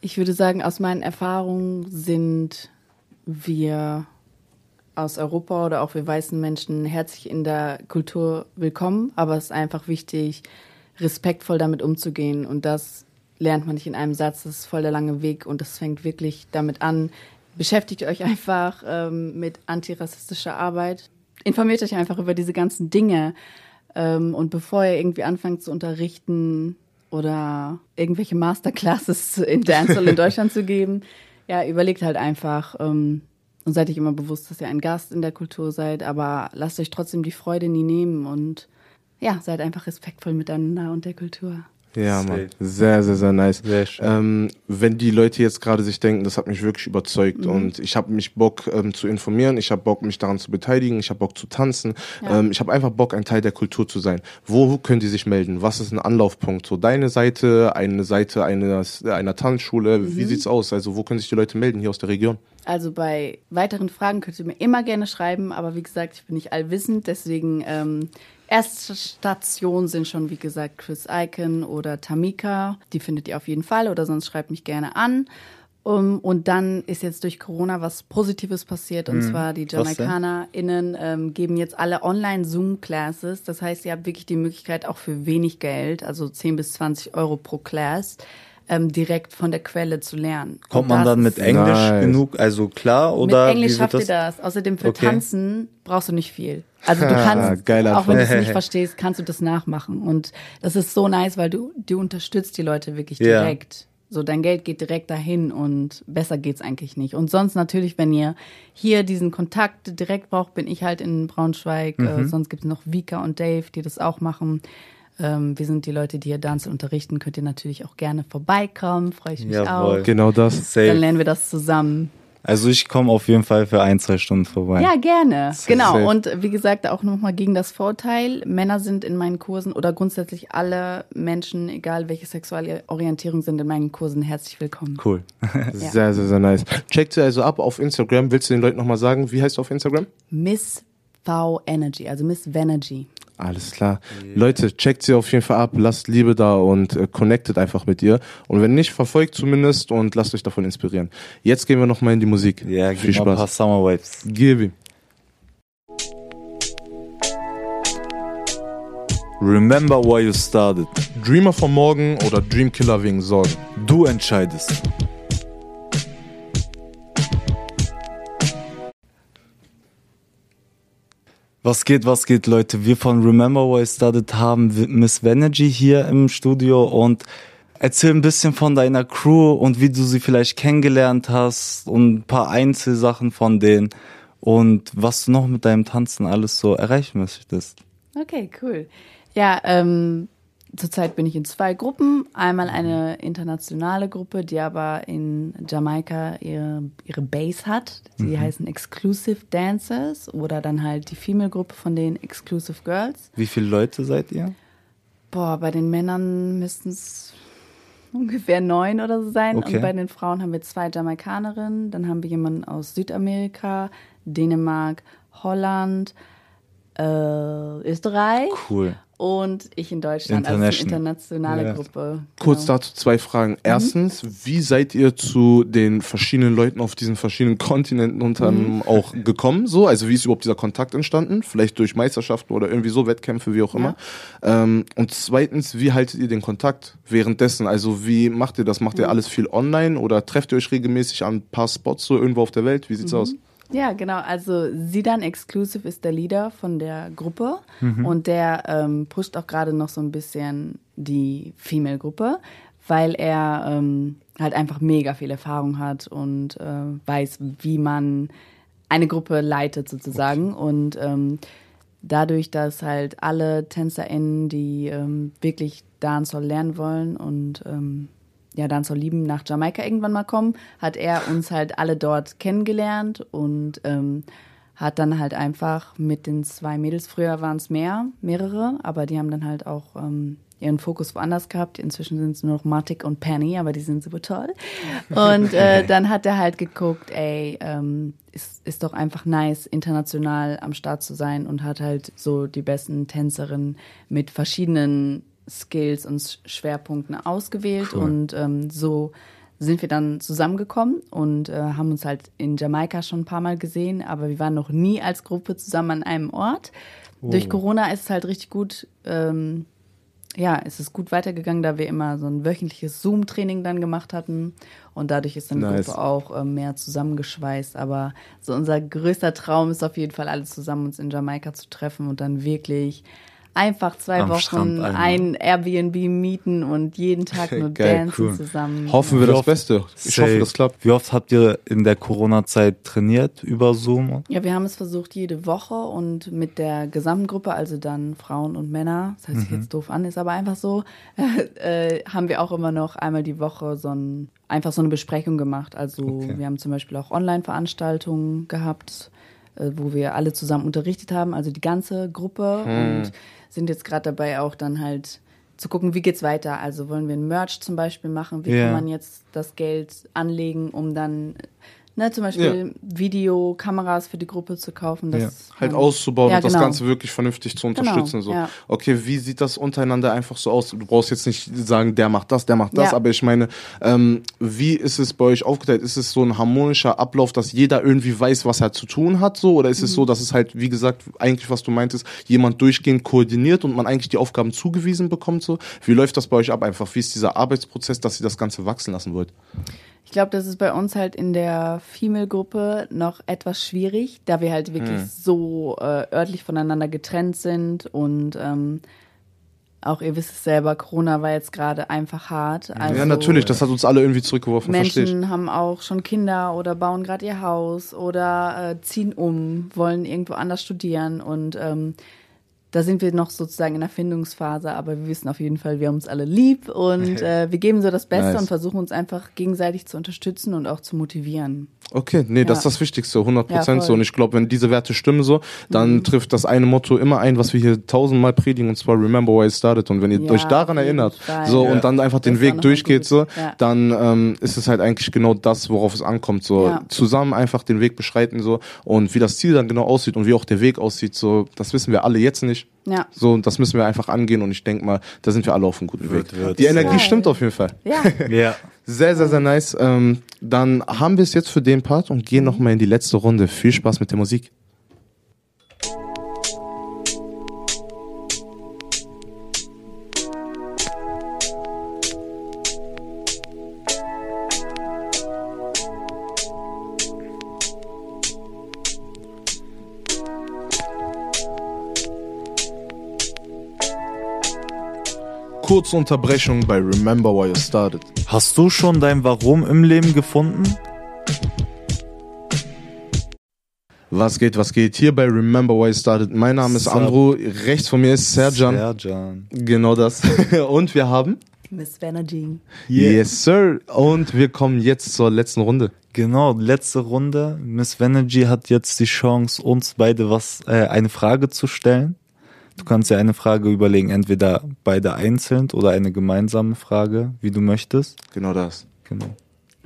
Ich würde sagen, aus meinen Erfahrungen sind wir aus Europa oder auch wir weißen Menschen herzlich in der Kultur willkommen, aber es ist einfach wichtig, respektvoll damit umzugehen. Und das lernt man nicht in einem Satz, das ist voll der lange Weg. Und das fängt wirklich damit an. Beschäftigt euch einfach ähm, mit antirassistischer Arbeit, informiert euch einfach über diese ganzen Dinge. Ähm, und bevor ihr irgendwie anfangt zu unterrichten oder irgendwelche Masterclasses in Dancehall in Deutschland zu geben, ja, überlegt halt einfach ähm, und seid euch immer bewusst, dass ihr ein Gast in der Kultur seid, aber lasst euch trotzdem die Freude nie nehmen und ja, seid einfach respektvoll miteinander und der Kultur. Ja. Mann. Sehr, sehr, sehr nice. Sehr schön. Ähm, wenn die Leute jetzt gerade sich denken, das hat mich wirklich überzeugt und ich habe mich Bock ähm, zu informieren, ich habe Bock, mich daran zu beteiligen, ich habe Bock zu tanzen, Ja. ähm, ich habe einfach Bock, ein Teil der Kultur zu sein. Wo können die sich melden? Was ist ein Anlaufpunkt? So deine Seite, eine Seite eines, einer Tanzschule, wie sieht's aus? Also wo können sich die Leute melden hier aus der Region? Also bei weiteren Fragen könnt ihr mir immer gerne schreiben, aber wie gesagt, ich bin nicht allwissend, deswegen ähm, erste Station sind schon, wie gesagt, Chris Icon oder Tamika. Die findet ihr auf jeden Fall oder sonst schreibt mich gerne an. Um, und dann ist jetzt durch Corona was Positives passiert und zwar die? JamaikanerInnen ähm, geben jetzt alle Online-Zoom-Classes. Das heißt, ihr habt wirklich die Möglichkeit auch für wenig Geld, also 10 bis 20 Euro pro Class, ähm, direkt von der Quelle zu lernen. Kommt man dann mit Englisch Nice. genug, also klar, oder mit Englisch schafft ihr das. Außerdem für Okay. Tanzen brauchst du nicht viel. Also du kannst, geile auch wenn du es nicht verstehst, kannst du das nachmachen. Und das ist so nice, weil du, du unterstützt die Leute wirklich Ja. direkt. So, dein Geld geht direkt dahin und besser geht's eigentlich nicht. Und sonst natürlich, wenn ihr hier diesen Kontakt direkt braucht, bin ich halt in Braunschweig. Äh, Mhm. sonst gibt's noch Vika und Dave, die das auch machen. Ähm, wir sind die Leute, die hier Dance unterrichten. Könnt ihr natürlich auch gerne vorbeikommen. Freue ich mich Jawohl. auch. Genau das. Dann Safe. lernen wir das zusammen. Also ich komme auf jeden Fall für ein, zwei Stunden vorbei. Ja, gerne. Genau. safe. Und wie gesagt, auch nochmal gegen das Vorteil. Männer sind in meinen Kursen oder grundsätzlich alle Menschen, egal welche sexuelle Orientierung sind in meinen Kursen, herzlich willkommen. Cool. Sehr, sehr, sehr nice. Checkt sie also ab auf Instagram. Willst du den Leuten nochmal sagen, wie heißt du auf Instagram? Miss V Energy, also Miss Venergy. Alles klar. Leute, checkt sie auf jeden Fall ab, lasst Liebe da und äh, connectet einfach mit ihr. Und wenn nicht, verfolgt zumindest und lasst euch davon inspirieren. Jetzt gehen wir nochmal in die Musik. Ja, Viel gib mal ein paar Spaß. Summer Vibes. Gib ihm. Remember why you started. Dreamer vom Morgen oder Dreamkiller wegen Sorgen. Du entscheidest. Was geht, was geht, Leute? Wir von Remember I Started haben Miss Venergy hier im Studio und erzähl ein bisschen von deiner Crew und wie du sie vielleicht kennengelernt hast und ein paar Einzelsachen von denen und was du noch mit deinem Tanzen alles so erreichen möchtest. Okay, cool. Ja, ähm, zurzeit bin ich in zwei Gruppen. Einmal eine internationale Gruppe, die aber in Jamaika ihre, ihre Base hat. Die heißen Exclusive Dancers oder dann halt die Female-Gruppe von den Exclusive Girls. Wie viele Leute seid ihr? Boah, bei den Männern müssten es ungefähr neun oder so sein. Okay. Und bei den Frauen haben wir zwei Jamaikanerinnen. Dann haben wir jemanden aus Südamerika, Dänemark, Holland, äh, Österreich. Cool. Und ich in Deutschland, also eine International. internationale Ja. Gruppe. Kurz Genau. dazu zwei Fragen. Erstens, wie seid ihr zu den verschiedenen Leuten auf diesen verschiedenen Kontinenten unter anderem auch gekommen? So, also wie ist überhaupt dieser Kontakt entstanden? Vielleicht durch Meisterschaften oder irgendwie so Wettkämpfe, wie auch immer. Ähm, und zweitens, wie haltet ihr den Kontakt währenddessen? Also wie macht ihr das? Macht ihr alles viel online oder trefft ihr euch regelmäßig an ein paar Spots so irgendwo auf der Welt? Wie sieht's aus? Ja, genau. Also Sidan Exclusive ist der Leader von der Gruppe und der ähm, pusht auch gerade noch so ein bisschen die Female-Gruppe, weil er ähm, halt einfach mega viel Erfahrung hat und äh, weiß, wie man eine Gruppe leitet sozusagen. Und ähm, dadurch, dass halt alle TänzerInnen, die ähm, wirklich Dancehall lernen wollen und ja, Dancehall lieben, nach Jamaika irgendwann mal kommen, hat er uns halt alle dort kennengelernt und ähm, hat dann halt einfach mit den zwei Mädels, früher waren es mehr, mehrere, aber die haben dann halt auch ähm, ihren Fokus woanders gehabt. Inzwischen sind es nur noch Matic und Penny, aber die sind super toll. Und äh, dann hat er halt geguckt, ey, ähm, ist, ist doch einfach nice, international am Start zu sein und hat halt so die besten Tänzerinnen mit verschiedenen Skills und Schwerpunkten ausgewählt und ähm, so sind wir dann zusammengekommen und äh, haben uns halt in Jamaika schon ein paar Mal gesehen, aber wir waren noch nie als Gruppe zusammen an einem Ort. Durch Corona ist es halt richtig gut, ähm, ja, es ist gut weitergegangen, da wir immer so ein wöchentliches Zoom-Training dann gemacht hatten und dadurch ist dann die Nice. Gruppe auch äh, mehr zusammengeschweißt. Aber so unser größter Traum ist auf jeden Fall, alle zusammen uns in Jamaika zu treffen und dann wirklich einfach zwei Am Wochen ein Airbnb mieten und jeden Tag nur Geil, dancen cool. zusammen. Hoffen wir Wie das oft- Beste. Ich hoffe, Safe. das klappt. Wie oft habt ihr in der Corona-Zeit trainiert über Zoom? Ja, wir haben es versucht jede Woche und mit der gesamten Gruppe, also dann Frauen und Männer, das hört sich jetzt doof an, ist aber einfach so, äh, haben wir auch immer noch einmal die Woche so ein, einfach so eine Besprechung gemacht. Also Okay. wir haben zum Beispiel auch Online-Veranstaltungen gehabt, wo wir alle zusammen unterrichtet haben, also die ganze Gruppe und sind jetzt gerade dabei auch dann halt zu gucken, wie geht's weiter. Also wollen wir ein Merch zum Beispiel machen, wie Ja. kann man jetzt das Geld anlegen, um dann ne, zum Beispiel Videokameras für die Gruppe zu kaufen. Das, Ja. Halt auszubauen ja, und das genau. Ganze wirklich vernünftig zu unterstützen. so. ja. Okay, wie sieht das untereinander einfach so aus? Du brauchst jetzt nicht sagen, der macht das, der macht das, Ja. aber ich meine, ähm, wie ist es bei euch aufgeteilt? Ist es so ein harmonischer Ablauf, dass jeder irgendwie weiß, was er zu tun hat, so? Oder ist es so, Mhm. dass es halt, wie gesagt, eigentlich, was du meintest, jemand durchgehend koordiniert und man eigentlich die Aufgaben zugewiesen bekommt, so? Wie läuft das bei euch ab einfach? Wie ist dieser Arbeitsprozess, dass ihr das Ganze wachsen lassen wollt? Ich glaube, das ist bei uns halt in der Female-Gruppe noch etwas schwierig, da wir halt wirklich Hm. so äh, örtlich voneinander getrennt sind und ähm, auch ihr wisst es selber, Corona war jetzt gerade einfach hart. Also ja, natürlich, das hat uns alle irgendwie zurückgeworfen. Menschen haben auch schon Kinder oder bauen gerade ihr Haus oder äh, ziehen um, wollen irgendwo anders studieren und ähm, da sind wir noch sozusagen in der Findungsphase, aber wir wissen auf jeden Fall, wir haben uns alle lieb und äh, wir geben so das Beste Nice. und versuchen uns einfach gegenseitig zu unterstützen und auch zu motivieren. Okay, nee, das ist Ja. das Wichtigste, 100 Ja, Prozent voll. so. Und ich glaube, wenn diese Werte stimmen so, dann trifft das eine Motto immer ein, was wir hier tausendmal predigen, und zwar Remember why it started. Und wenn ihr Ja, euch daran erinnert, Fall. so Ja. und dann einfach den Das war Weg durchgeht, so, Ja. dann ähm, ist es halt eigentlich genau das, worauf es ankommt. So Ja. zusammen einfach den Weg beschreiten so und wie das Ziel dann genau aussieht und wie auch der Weg aussieht, so das wissen wir alle jetzt nicht. Ja. So, und das müssen wir einfach angehen und ich denke mal, da sind wir alle auf einem guten Wird, Weg. wird. Die Energie Geil. stimmt auf jeden Fall. Ja, Ja. Sehr, sehr, sehr nice. Ähm, dann haben wir es jetzt für den Part und gehen nochmal in die letzte Runde. Viel Spaß mit der Musik. Kurze Unterbrechung bei Remember Why You Started. Hast du schon dein Warum im Leben gefunden? Was geht, was geht? Hier bei Remember Why You Started. Mein Name ist? Andro, rechts von mir ist Serjan. Serjan. Genau das. Und wir haben? Miss Venergy. Yes, sir. Und wir kommen jetzt zur letzten Runde. Genau, letzte Runde. Miss Venergy hat jetzt die Chance, uns beide was, äh, eine Frage zu stellen. Du kannst dir eine Frage überlegen, entweder beide einzeln oder eine gemeinsame Frage, wie du möchtest. Genau das. Genau.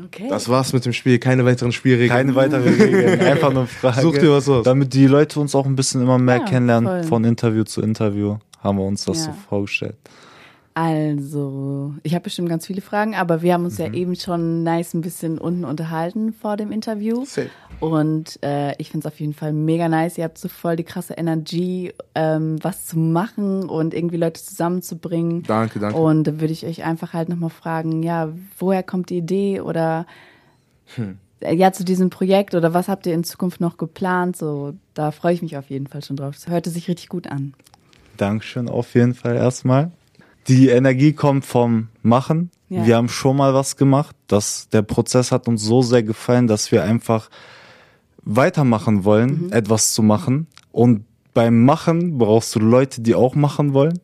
Okay. Das war's mit dem Spiel. Keine weiteren Spielregeln. Keine weitere Regeln, einfach nur Frage. Such dir was aus. Damit die Leute uns auch ein bisschen immer mehr Ja, kennenlernen, voll. von Interview zu Interview, haben wir uns das Ja. so vorgestellt. Also, ich habe bestimmt ganz viele Fragen, aber wir haben uns Mhm. ja eben schon nice ein bisschen unten unterhalten vor dem Interview. Safe. Und äh, ich finde es auf jeden Fall mega nice. Ihr habt so voll die krasse Energie, ähm, was zu machen und irgendwie Leute zusammenzubringen. Danke, danke. Und da würde ich euch einfach halt nochmal fragen, ja, woher kommt die Idee oder äh, ja, zu diesem Projekt oder was habt ihr in Zukunft noch geplant? So, da freue ich mich auf jeden Fall schon drauf. Das hörte sich richtig gut an. Dankeschön auf jeden Fall erstmal. Die Energie kommt vom Machen. Ja. Wir haben schon mal was gemacht. Das, der Prozess hat uns so sehr gefallen, dass wir einfach weitermachen wollen, etwas zu machen. Und beim Machen brauchst du Leute, die auch machen wollen.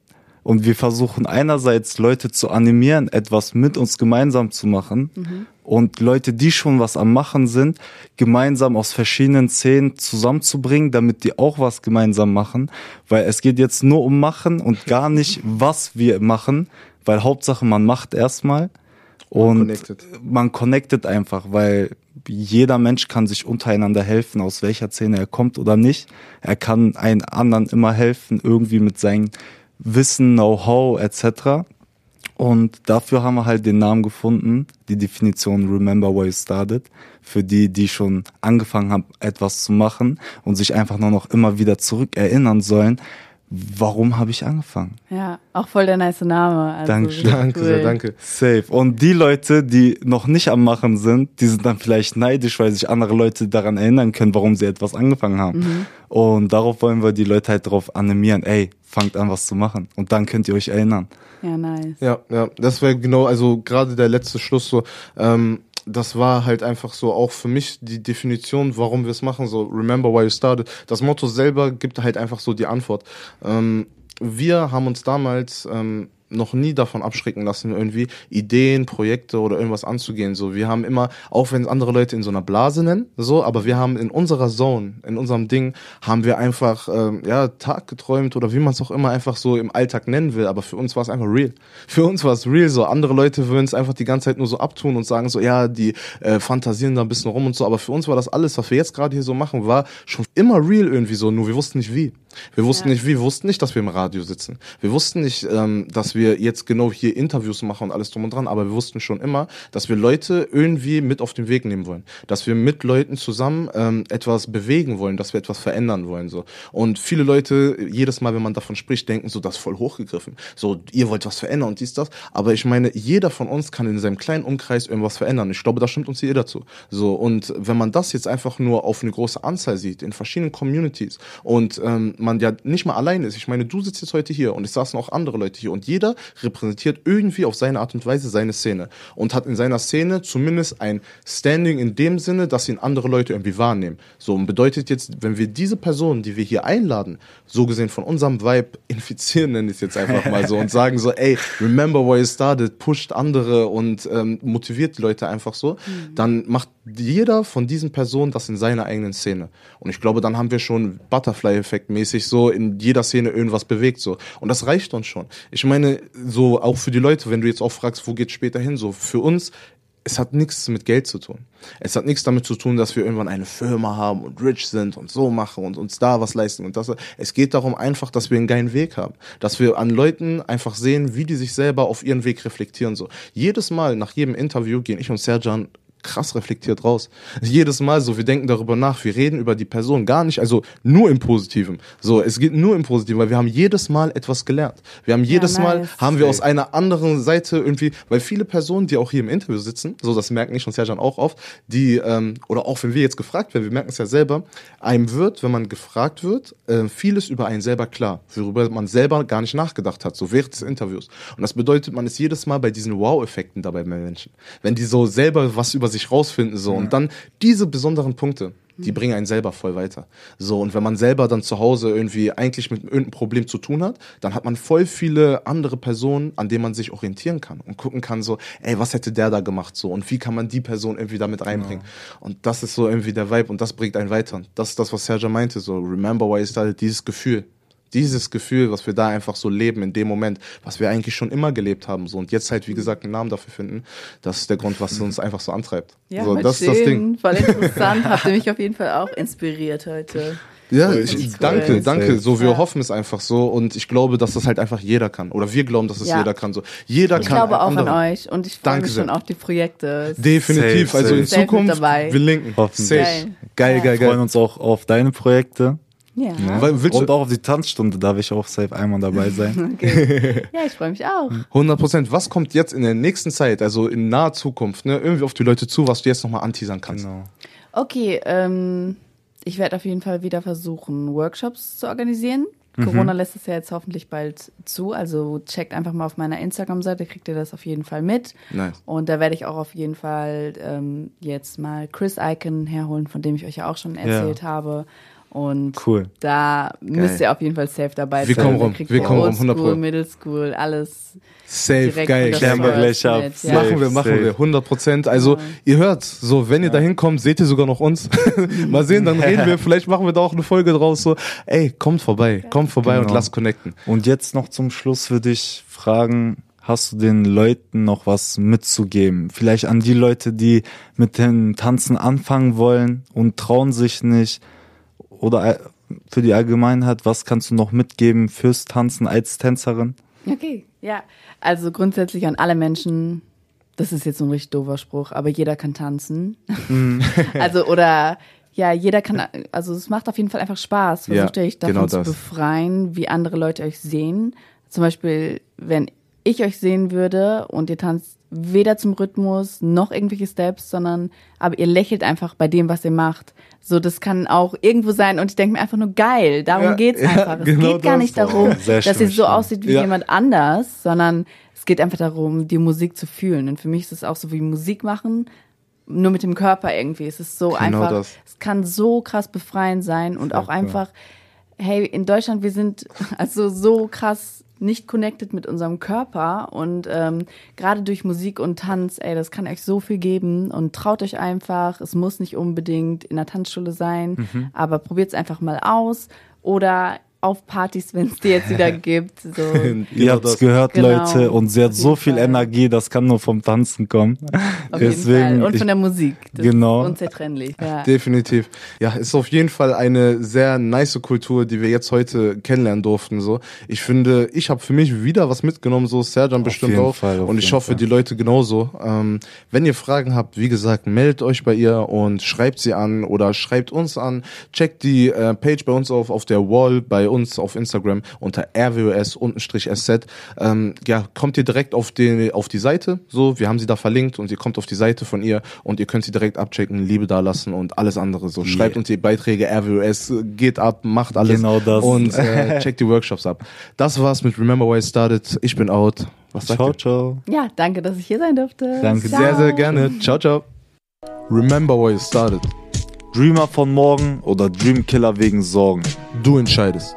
Und wir versuchen einerseits Leute zu animieren, etwas mit uns gemeinsam zu machen. Und Leute, die schon was am Machen sind, gemeinsam aus verschiedenen Szenen zusammenzubringen, damit die auch was gemeinsam machen. Weil es geht jetzt nur um Machen und gar nicht, was wir machen. Weil Hauptsache, man macht erstmal. Und connected. man connectet einfach, weil jeder Mensch kann sich untereinander helfen, aus welcher Szene er kommt oder nicht. Er kann einen anderen immer helfen, irgendwie mit seinem Wissen, Know-how etc. Und dafür haben wir halt den Namen gefunden, die Definition Remember Where You Started, für die, die schon angefangen haben, etwas zu machen und sich einfach nur noch immer wieder zurückerinnern sollen, warum habe ich angefangen? Ja, auch voll der nice Name. Also, Dankeschön. Danke cool. sehr, danke. Safe. Und die Leute, die noch nicht am Machen sind, die sind dann vielleicht neidisch, weil sich andere Leute daran erinnern können, warum sie etwas angefangen haben. Und darauf wollen wir die Leute halt darauf animieren, ey, fangt an, was zu machen. Und dann könnt ihr euch erinnern. Ja, nice. Ja, ja, das wäre genau, also gerade der letzte Schluss so, ähm, das war halt einfach so auch für mich die Definition, warum wir es machen, so remember why you started. Das Motto selber gibt halt einfach so die Antwort. Ähm, wir haben uns damals ähm, noch nie davon abschrecken lassen, irgendwie Ideen, Projekte oder irgendwas anzugehen. So, wir haben immer, auch wenn es andere Leute in so einer Blase nennen, so, aber wir haben in unserer Zone, in unserem Ding, haben wir einfach ähm, ja Tag geträumt oder wie man es auch immer einfach so im Alltag nennen will. Aber für uns war es einfach real. Für uns war es real. So, andere Leute würden es einfach die ganze Zeit nur so abtun und sagen so, ja, die äh, fantasieren da ein bisschen rum und so. Aber für uns war das alles, was wir jetzt gerade hier so machen, war schon immer real irgendwie so. Nur wir wussten nicht wie. Wir wussten Ja. nicht, wir wussten nicht, dass wir im Radio sitzen. Wir wussten nicht, ähm, dass wir jetzt genau hier Interviews machen und alles drum und dran, aber wir wussten schon immer, dass wir Leute irgendwie mit auf den Weg nehmen wollen. Dass wir mit Leuten zusammen ähm, etwas bewegen wollen, dass wir etwas verändern wollen. so. Und viele Leute, jedes Mal, wenn man davon spricht, denken so, das ist voll hochgegriffen. So, ihr wollt was verändern und dies, das. Aber ich meine, jeder von uns kann in seinem kleinen Umkreis irgendwas verändern. Ich glaube, da stimmt uns jeder zu. So, und wenn man das jetzt einfach nur auf eine große Anzahl sieht, in verschiedenen Communities und ähm, man ja nicht mal allein ist. Ich meine, du sitzt jetzt heute hier und es saßen auch andere Leute hier und jeder repräsentiert irgendwie auf seine Art und Weise seine Szene und hat in seiner Szene zumindest ein Standing in dem Sinne, dass ihn andere Leute irgendwie wahrnehmen. So und bedeutet jetzt, wenn wir diese Personen, die wir hier einladen, so gesehen von unserem Vibe infizieren, nenne ich es jetzt einfach mal so und sagen so, ey, remember where you started, pusht andere und ähm, motiviert die Leute einfach so, dann macht jeder von diesen Personen das in seiner eigenen Szene. Und ich glaube, dann haben wir schon Butterfly-Effekt mäßig so in jeder Szene irgendwas bewegt so. Und das reicht uns schon. Ich meine, so auch für die Leute, wenn du jetzt auch fragst, wo geht's später hin, so für uns, es hat nichts mit Geld zu tun. Es hat nichts damit zu tun, dass wir irgendwann eine Firma haben und rich sind und so machen und uns da was leisten und das. Es geht darum einfach, dass wir einen geilen Weg haben. Dass wir an Leuten einfach sehen, wie die sich selber auf ihren Weg reflektieren, so. Jedes Mal nach jedem Interview gehen ich und Serjan krass reflektiert raus. Jedes Mal so, wir denken darüber nach, wir reden über die Person gar nicht, also nur im Positiven. So, es geht nur im Positiven, weil wir haben jedes Mal etwas gelernt. Wir haben jedes Mal, nice. haben wir aus einer anderen Seite irgendwie, weil viele Personen, die auch hier im Interview sitzen, so das merken ich und Serjan auch oft, die, ähm, oder auch wenn wir jetzt gefragt werden, wir merken es ja selber, einem wird, wenn man gefragt wird, äh, vieles über einen selber klar, worüber man selber gar nicht nachgedacht hat, so während des Interviews. Und das bedeutet, man ist jedes Mal bei diesen Wow-Effekten dabei bei Menschen. Wenn die so selber was über sich rausfinden, so, und dann diese besonderen Punkte, die bringen einen selber voll weiter. So, und wenn man selber dann zu Hause irgendwie eigentlich mit irgendeinem Problem zu tun hat, dann hat man voll viele andere Personen, an denen man sich orientieren kann und gucken kann, so, ey, was hätte der da gemacht, so, und wie kann man die Person irgendwie damit reinbringen. Und das ist so irgendwie der Vibe und das bringt einen weiter. Das ist das, was Sergio meinte, so, remember why you started, dieses Gefühl. Dieses Gefühl, was wir da einfach so leben in dem Moment, was wir eigentlich schon immer gelebt haben, so, und jetzt halt, wie gesagt, einen Namen dafür finden, das ist der Grund, was uns einfach so antreibt. Ja, so, voll das ist das Ding. schön, voll interessant. Habt ihr mich auf jeden Fall auch inspiriert heute. Ja, ich, danke, danke. So, wir Ja. hoffen es einfach so und ich glaube, dass das halt einfach jeder kann. Oder wir glauben, dass es Ja. jeder kann. So, jeder Ich kann. glaube auch andere- an euch und ich freue Danke mich schon auf die Projekte. Definitiv. Safe, also in safe. Zukunft, mit dabei. wir linken. Hoffentlich. Safe. Geil. Geil, geil, Wir freuen uns auch auf deine Projekte. Ja. Willst Und auch auf die Tanzstunde darf ich auch safe einmal dabei sein. Okay. Ja, ich freue mich auch. 100 Prozent. Was kommt jetzt in der nächsten Zeit, also in naher Zukunft, ne, irgendwie auf die Leute zu, was du jetzt nochmal anteasern kannst? genau. Okay, ähm, ich werde auf jeden Fall wieder versuchen, Workshops zu organisieren. Corona lässt es ja jetzt hoffentlich bald zu, also checkt einfach mal auf meiner Instagram-Seite, kriegt ihr das auf jeden Fall mit. Nice. Und da werde ich auch auf jeden Fall ähm, jetzt mal Chris Icon herholen, von dem ich euch ja auch schon erzählt habe. Und Cool. da müsst ihr auf jeden Fall safe dabei Wir sein. kommen Da rum, wir kommen rum, Old 100 Pro. School, Middle School, alles. Safe, geil. Klären wir gleich ab. Ja. Machen wir, machen Safe. wir, 100 Prozent. Also, ihr hört, so, wenn ihr da hinkommt, seht ihr sogar noch uns. Mal sehen, dann reden wir, vielleicht machen wir da auch eine Folge draus, so, ey, kommt vorbei, kommt vorbei und Genau. lasst connecten. Und jetzt noch zum Schluss würde ich fragen, hast du den Leuten noch was mitzugeben? Vielleicht an die Leute, die mit dem Tanzen anfangen wollen und trauen sich nicht oder für die Allgemeinheit, was kannst du noch mitgeben fürs Tanzen als Tänzerin? Okay, ja. Also grundsätzlich an alle Menschen, das ist jetzt so ein richtig doofer Spruch, aber jeder kann tanzen. also oder ja, jeder kann, also es macht auf jeden Fall einfach Spaß. Versucht Ja, euch davon genau zu befreien, wie andere Leute euch sehen. Zum Beispiel, wenn ich euch sehen würde und ihr tanzt weder zum Rhythmus noch irgendwelche Steps, sondern aber ihr lächelt einfach bei dem, was ihr macht. So, das kann auch irgendwo sein und ich denke mir einfach nur geil. Darum Ja, geht's ja, einfach. Es genau geht gar nicht darum, Sehr dass schön, so aussieht wie Ja. jemand anders, sondern es geht einfach darum, die Musik zu fühlen. Und für mich ist es auch so wie Musik machen, nur mit dem Körper irgendwie. Es ist so Genau einfach, das. es kann so krass befreiend sein und auch einfach, hey, in Deutschland, wir sind also so krass nicht connected mit unserem Körper und ähm, gerade durch Musik und Tanz, ey, das kann euch so viel geben und traut euch einfach. Es muss nicht unbedingt in der Tanzschule sein, Mhm. aber probiert es einfach mal aus oder auf Partys, wenn es die jetzt wieder gibt. So. Ihr habt es gehört, Genau. Leute, und sie hat Auf so viel Fall. Energie, das kann nur vom Tanzen kommen. Auf jeden Fall. Und von der Musik. Das Genau. ist unzertrennlich. Ja. Definitiv. Ja, ist auf jeden Fall eine sehr nice Kultur, die wir jetzt heute kennenlernen durften. So, ich finde, ich habe für mich wieder was mitgenommen, so Serjan bestimmt jeden auch. Fall, auf und ich hoffe, Fall. die Leute genauso. Ähm, wenn ihr Fragen habt, wie gesagt, meldet euch bei ihr und schreibt sie an oder schreibt uns an. Checkt die äh, Page bei uns auf auf der Wall bei uns auf Instagram unter rwos-sz. Ähm, ja, kommt ihr direkt auf die auf die Seite. So, wir haben sie da verlinkt und ihr kommt auf die Seite von ihr und ihr könnt sie direkt abchecken, Liebe dalassen und alles andere. So, schreibt uns die Beiträge RWOS, geht ab, macht alles. Genau das. Und äh, checkt die Workshops ab. Das war's mit Remember Why It Started. Ich bin out. Was sagt Ciao, ihr? ciao. ja, danke, dass ich hier sein durfte. Danke Ciao. Sehr, sehr gerne. Ciao, ciao. Remember Why It Started. Dreamer von morgen oder Dreamkiller wegen Sorgen. Du entscheidest.